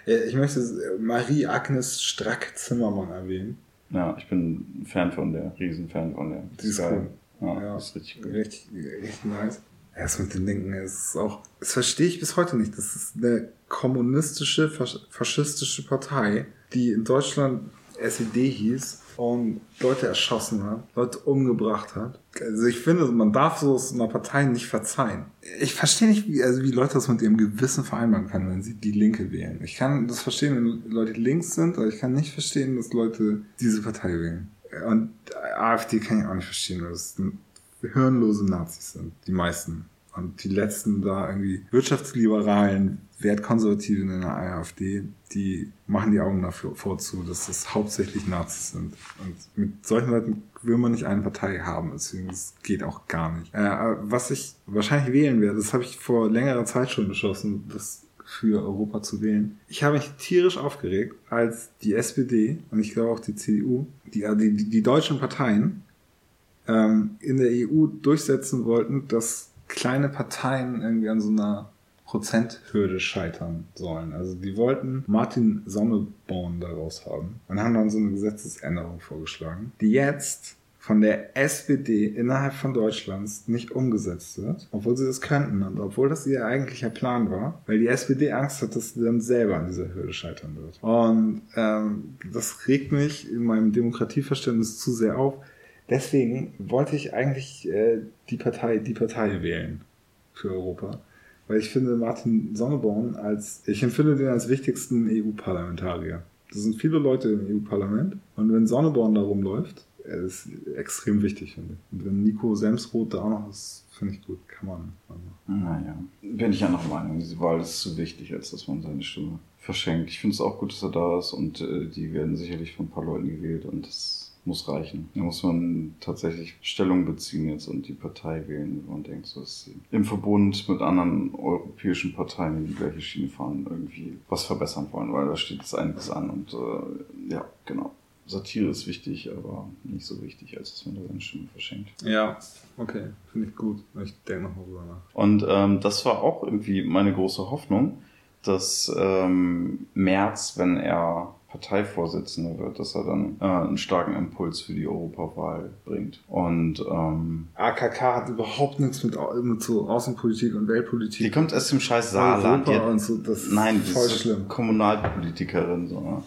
Äh, Ich möchte Marie-Agnes Strack-Zimmermann erwähnen. Ja, ich bin ein Fan von der, Riesenfan von der. Die ist cool. Ja, Ja. das ist richtig gut. Richtig, richtig nice. Erst mit den Linken, es ist auch, das verstehe ich bis heute nicht. Das ist eine kommunistische, fas- faschistische Partei, die in Deutschland SED hieß und Leute erschossen hat, Leute umgebracht hat. Also ich finde, man darf so einer Partei nicht verzeihen. Ich verstehe nicht, wie, also wie Leute das mit ihrem Gewissen vereinbaren können, wenn sie die Linke wählen. Ich kann das verstehen, wenn Leute links sind, aber ich kann nicht verstehen, dass Leute diese Partei wählen. Und AfD kann ich auch nicht verstehen, weil das hirnlose Nazis sind, die meisten. Und die letzten da irgendwie wirtschaftsliberalen, wertkonservativen in der AfD, die machen die Augen dafür vorzu, dass das hauptsächlich Nazis sind. Und mit solchen Leuten will man nicht eine Partei haben, deswegen das geht auch gar nicht. Äh, was ich wahrscheinlich wählen werde, das habe ich vor längerer Zeit schon beschlossen, das für Europa zu wählen. Ich habe mich tierisch aufgeregt, als die SPD und ich glaube auch die CDU, äh, die, die, die deutschen Parteien, ähm, in der EU durchsetzen wollten, dass kleine Parteien irgendwie an so einer Prozenthürde scheitern sollen. Also die wollten Martin Sonneborn daraus haben und haben dann so eine Gesetzesänderung vorgeschlagen, die jetzt von der SPD innerhalb von Deutschlands nicht umgesetzt wird, obwohl sie das könnten und obwohl das ihr eigentlicher Plan war, weil die SPD Angst hat, dass sie dann selber an dieser Hürde scheitern wird. Und ähm, das regt mich in meinem Demokratieverständnis zu sehr auf. Deswegen wollte ich eigentlich äh, die Partei, die Partei wählen für Europa. Weil ich finde Martin Sonneborn als, ich empfinde den als wichtigsten EU-Parlamentarier. Das sind viele Leute im EU-Parlament. Und wenn Sonneborn da rumläuft, er ist extrem wichtig, finde ich. Und wenn Nico Semsroth da auch noch ist, finde ich gut. Kann man. machen. Naja, bin ich ja noch Meinung. Diese Wahl ist zu wichtig, als dass man seine Stimme verschenkt. Ich finde es auch gut, dass er da ist und äh, die werden sicherlich von ein paar Leuten gewählt und das muss reichen. Da muss man tatsächlich Stellung beziehen jetzt und die Partei wählen, wo man denkt, so ist sie im Verbund mit anderen europäischen Parteien, die die gleiche Schiene fahren, irgendwie was verbessern wollen, weil da steht jetzt einiges an und äh, ja, genau. Satire ist wichtig, aber nicht so wichtig, als dass man da seine Stimme verschenkt. Ja, okay. Finde ich gut. Ich denke noch mal drüber nach. Und ähm, das war auch irgendwie meine große Hoffnung, dass ähm, Merz, wenn er Parteivorsitzender wird, dass er dann äh, einen starken Impuls für die Europawahl bringt. Und ähm, AKK hat überhaupt nichts mit, mit so Außenpolitik und Weltpolitik. die kommt erst im scheiß Saarland. Europa hat, und so, das ist nein, die voll ist schlimm. Kommunalpolitikerin. So, ne?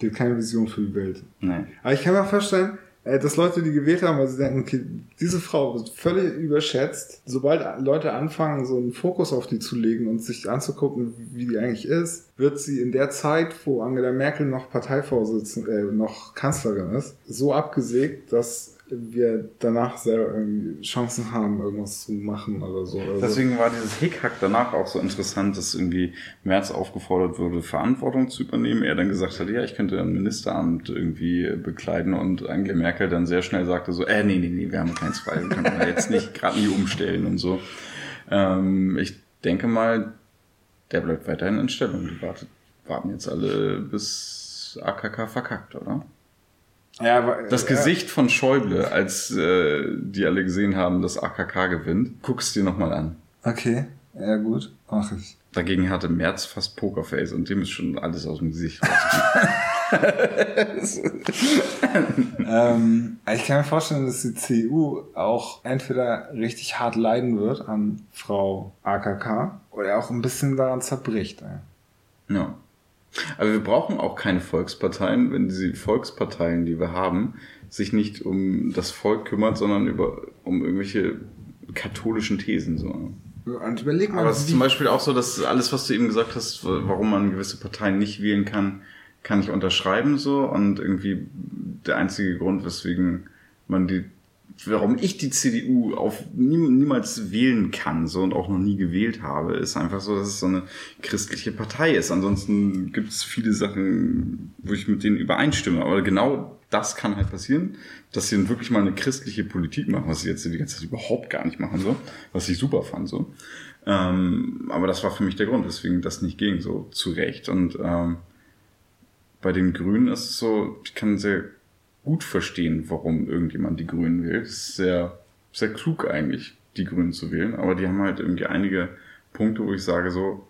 Die hat keine Vision für die Welt. Nee. Aber ich kann mir auch vorstellen, dass Leute, die gewählt haben, weil sie denken, okay, diese Frau wird völlig überschätzt. Sobald Leute anfangen, so einen Fokus auf die zu legen und sich anzugucken, wie die eigentlich ist, wird sie in der Zeit, wo Angela Merkel noch Parteivorsitzende, äh, noch Kanzlerin ist, so abgesägt, dass wir danach selber irgendwie Chancen haben, irgendwas zu machen oder so. Also, Deswegen war dieses Hickhack danach auch so interessant, dass irgendwie Merz aufgefordert wurde, Verantwortung zu übernehmen. Er dann gesagt hat, ja, ich könnte ein Ministeramt irgendwie bekleiden und Angela Merkel dann sehr schnell sagte so, äh, nee, nee, nee, wir haben keins frei, wir können jetzt nicht gerade nie umstellen und so. Ähm, ich denke mal, der bleibt weiterhin in Stellung. Die warten jetzt alle bis AKK verkackt, oder? Ja, aber, Das ja, Gesicht von Schäuble, als äh, die alle gesehen haben, dass AKK gewinnt, guck's dir nochmal an. Okay, ja gut, mach ich. Dagegen hatte Merz fast Pokerface und dem ist schon alles aus dem Gesicht. *laughs* Ähm, ich kann mir vorstellen, dass die CDU auch entweder richtig hart leiden wird an Frau AKK oder auch ein bisschen daran zerbricht. Ey. ja. Aber wir brauchen auch keine Volksparteien, wenn diese Volksparteien, die wir haben, sich nicht um das Volk kümmert, sondern über, um irgendwelche katholischen Thesen. So. Und überleg mal, Aber es ist zum Beispiel auch so, dass alles, was du eben gesagt hast, warum man gewisse Parteien nicht wählen kann, kann ich unterschreiben so. Und irgendwie der einzige Grund, weswegen man die, warum ich die CDU auf nie, niemals wählen kann so und auch noch nie gewählt habe, ist einfach so, dass es so eine christliche Partei ist. Ansonsten gibt es viele Sachen, wo ich mit denen übereinstimme. Aber genau das kann halt passieren, dass sie dann wirklich mal eine christliche Politik machen, was sie jetzt die ganze Zeit überhaupt gar nicht machen, so, was ich super fand, so. Ähm, aber das war für mich der Grund, weswegen das nicht ging, so zu Recht. Und ähm, bei den Grünen ist es so, ich kann sehr gut verstehen, warum irgendjemand die Grünen wählt. Es ist sehr, sehr klug eigentlich, die Grünen zu wählen, aber die haben halt irgendwie einige Punkte, wo ich sage so,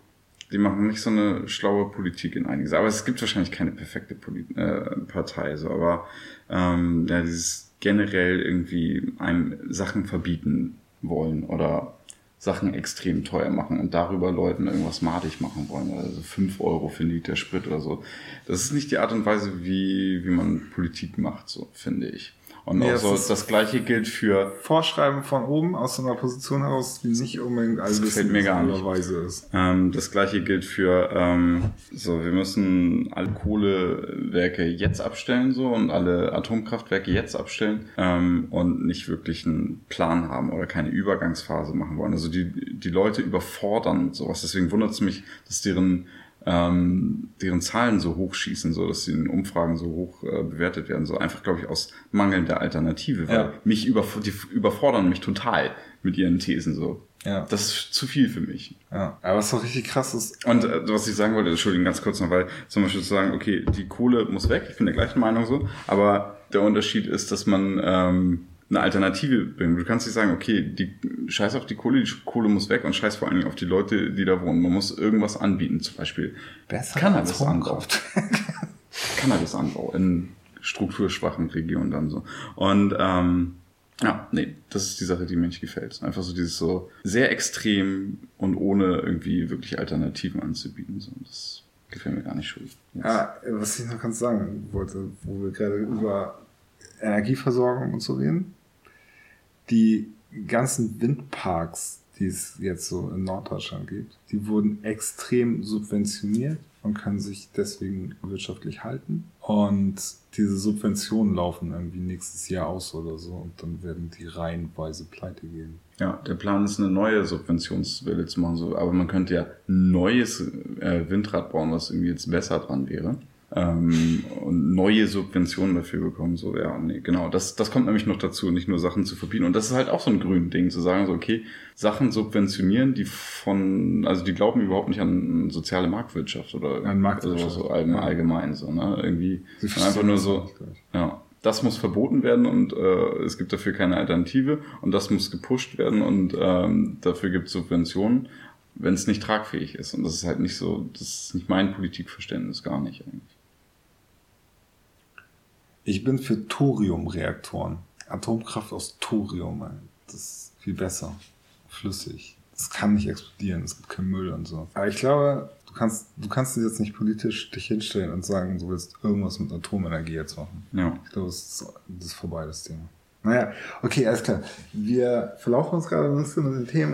die machen nicht so eine schlaue Politik in einiges. Aber es gibt wahrscheinlich keine perfekte Poli äh, Partei, so, aber ähm, ja, dieses generell irgendwie einem Sachen verbieten wollen oder Sachen extrem teuer machen und darüber Leuten irgendwas madig machen wollen. Also fünf Euro für einen Liter Sprit oder so. Das ist nicht die Art und Weise, wie, wie man Politik macht, so finde ich. Und auch so, das, das gleiche gilt für Vorschreiben von oben aus so einer Position heraus, die nicht unbedingt alles das gefällt mir gar nicht. Weise ist. Ähm, das gleiche gilt für ähm, so, wir müssen alle Kohlewerke jetzt abstellen so und alle Atomkraftwerke jetzt abstellen ähm, und nicht wirklich einen Plan haben oder keine Übergangsphase machen wollen. Also die die Leute überfordern sowas. Deswegen wundert es mich, dass deren ähm, deren Zahlen so hoch schießen, so dass sie in Umfragen so hoch äh, bewertet werden, so einfach, glaube ich, aus mangelnder Alternative, weil ja. mich über, die überfordern mich total mit ihren Thesen so. Ja. Das ist zu viel für mich. Ja, aber was doch richtig krass ist. Und äh, was ich sagen wollte, Entschuldigung, ganz kurz noch, weil zum Beispiel zu sagen, okay, die Kohle muss weg, ich bin der gleichen Meinung so, aber der Unterschied ist, dass man ähm, eine Alternative bringen. Du kannst nicht sagen, okay, die scheiß auf die Kohle, die Kohle muss weg und scheiß vor allen Dingen auf die Leute, die da wohnen. Man muss irgendwas anbieten, zum Beispiel Besser Cannabis-Anbau. *laughs* Cannabis-Anbau in strukturschwachen Regionen dann so. Und ähm, ja, nee, das ist die Sache, die mir nicht gefällt. Einfach so dieses so sehr extrem und ohne irgendwie wirklich Alternativen anzubieten. So, das gefällt mir gar nicht schön. Ja, was ich noch ganz sagen wollte, wo wir gerade über Energieversorgung und so reden die ganzen Windparks, die es jetzt so in Norddeutschland gibt, die wurden extrem subventioniert und können sich deswegen wirtschaftlich halten. Und diese Subventionen laufen irgendwie nächstes Jahr aus oder so und dann werden die reihenweise pleite gehen. Ja, der Plan ist eine neue Subventionswelle zu machen, aber man könnte ja neues äh, Windrad bauen, was irgendwie jetzt besser dran wäre ähm, und neue Subventionen dafür bekommen. So, ja, nee, genau. Das, das kommt nämlich noch dazu, nicht nur Sachen zu verbieten. Und das ist halt auch so ein grünen Ding, zu sagen, so, okay, Sachen subventionieren, die von, also die glauben überhaupt nicht an soziale Marktwirtschaft oder an Marktwirtschaft. Also so allgemein, allgemein so, ne? Irgendwie einfach nur so, ja. Das muss verboten werden und äh, es gibt dafür keine Alternative und das muss gepusht werden und ähm, dafür gibt es Subventionen wenn es nicht tragfähig ist. Und das ist halt nicht so, das ist nicht mein Politikverständnis, gar nicht eigentlich. Ich bin für Thoriumreaktoren. Atomkraft aus Thorium. Das ist viel besser. Flüssig. Das kann nicht explodieren. Es gibt keinen Müll und so. Aber ich glaube, du kannst, du kannst jetzt nicht politisch dich hinstellen und sagen, du willst irgendwas mit Atomenergie jetzt machen. Ja. Ich glaube, das ist, das ist vorbei, das Thema. Naja, okay, alles klar. Wir verlaufen uns gerade ein bisschen mit den Themen.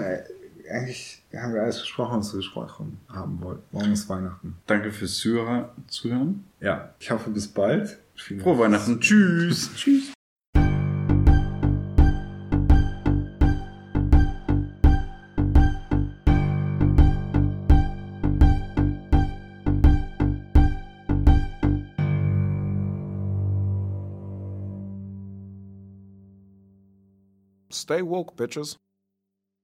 Eigentlich haben wir alles besprochen, was wir gesprochen haben wollten. Morgen ist Weihnachten. Danke fürs Zuhören. Ja, ich hoffe, bis bald. Frohe Weihnachten. Tschüss. *laughs* Tschüss. Stay woke, bitches.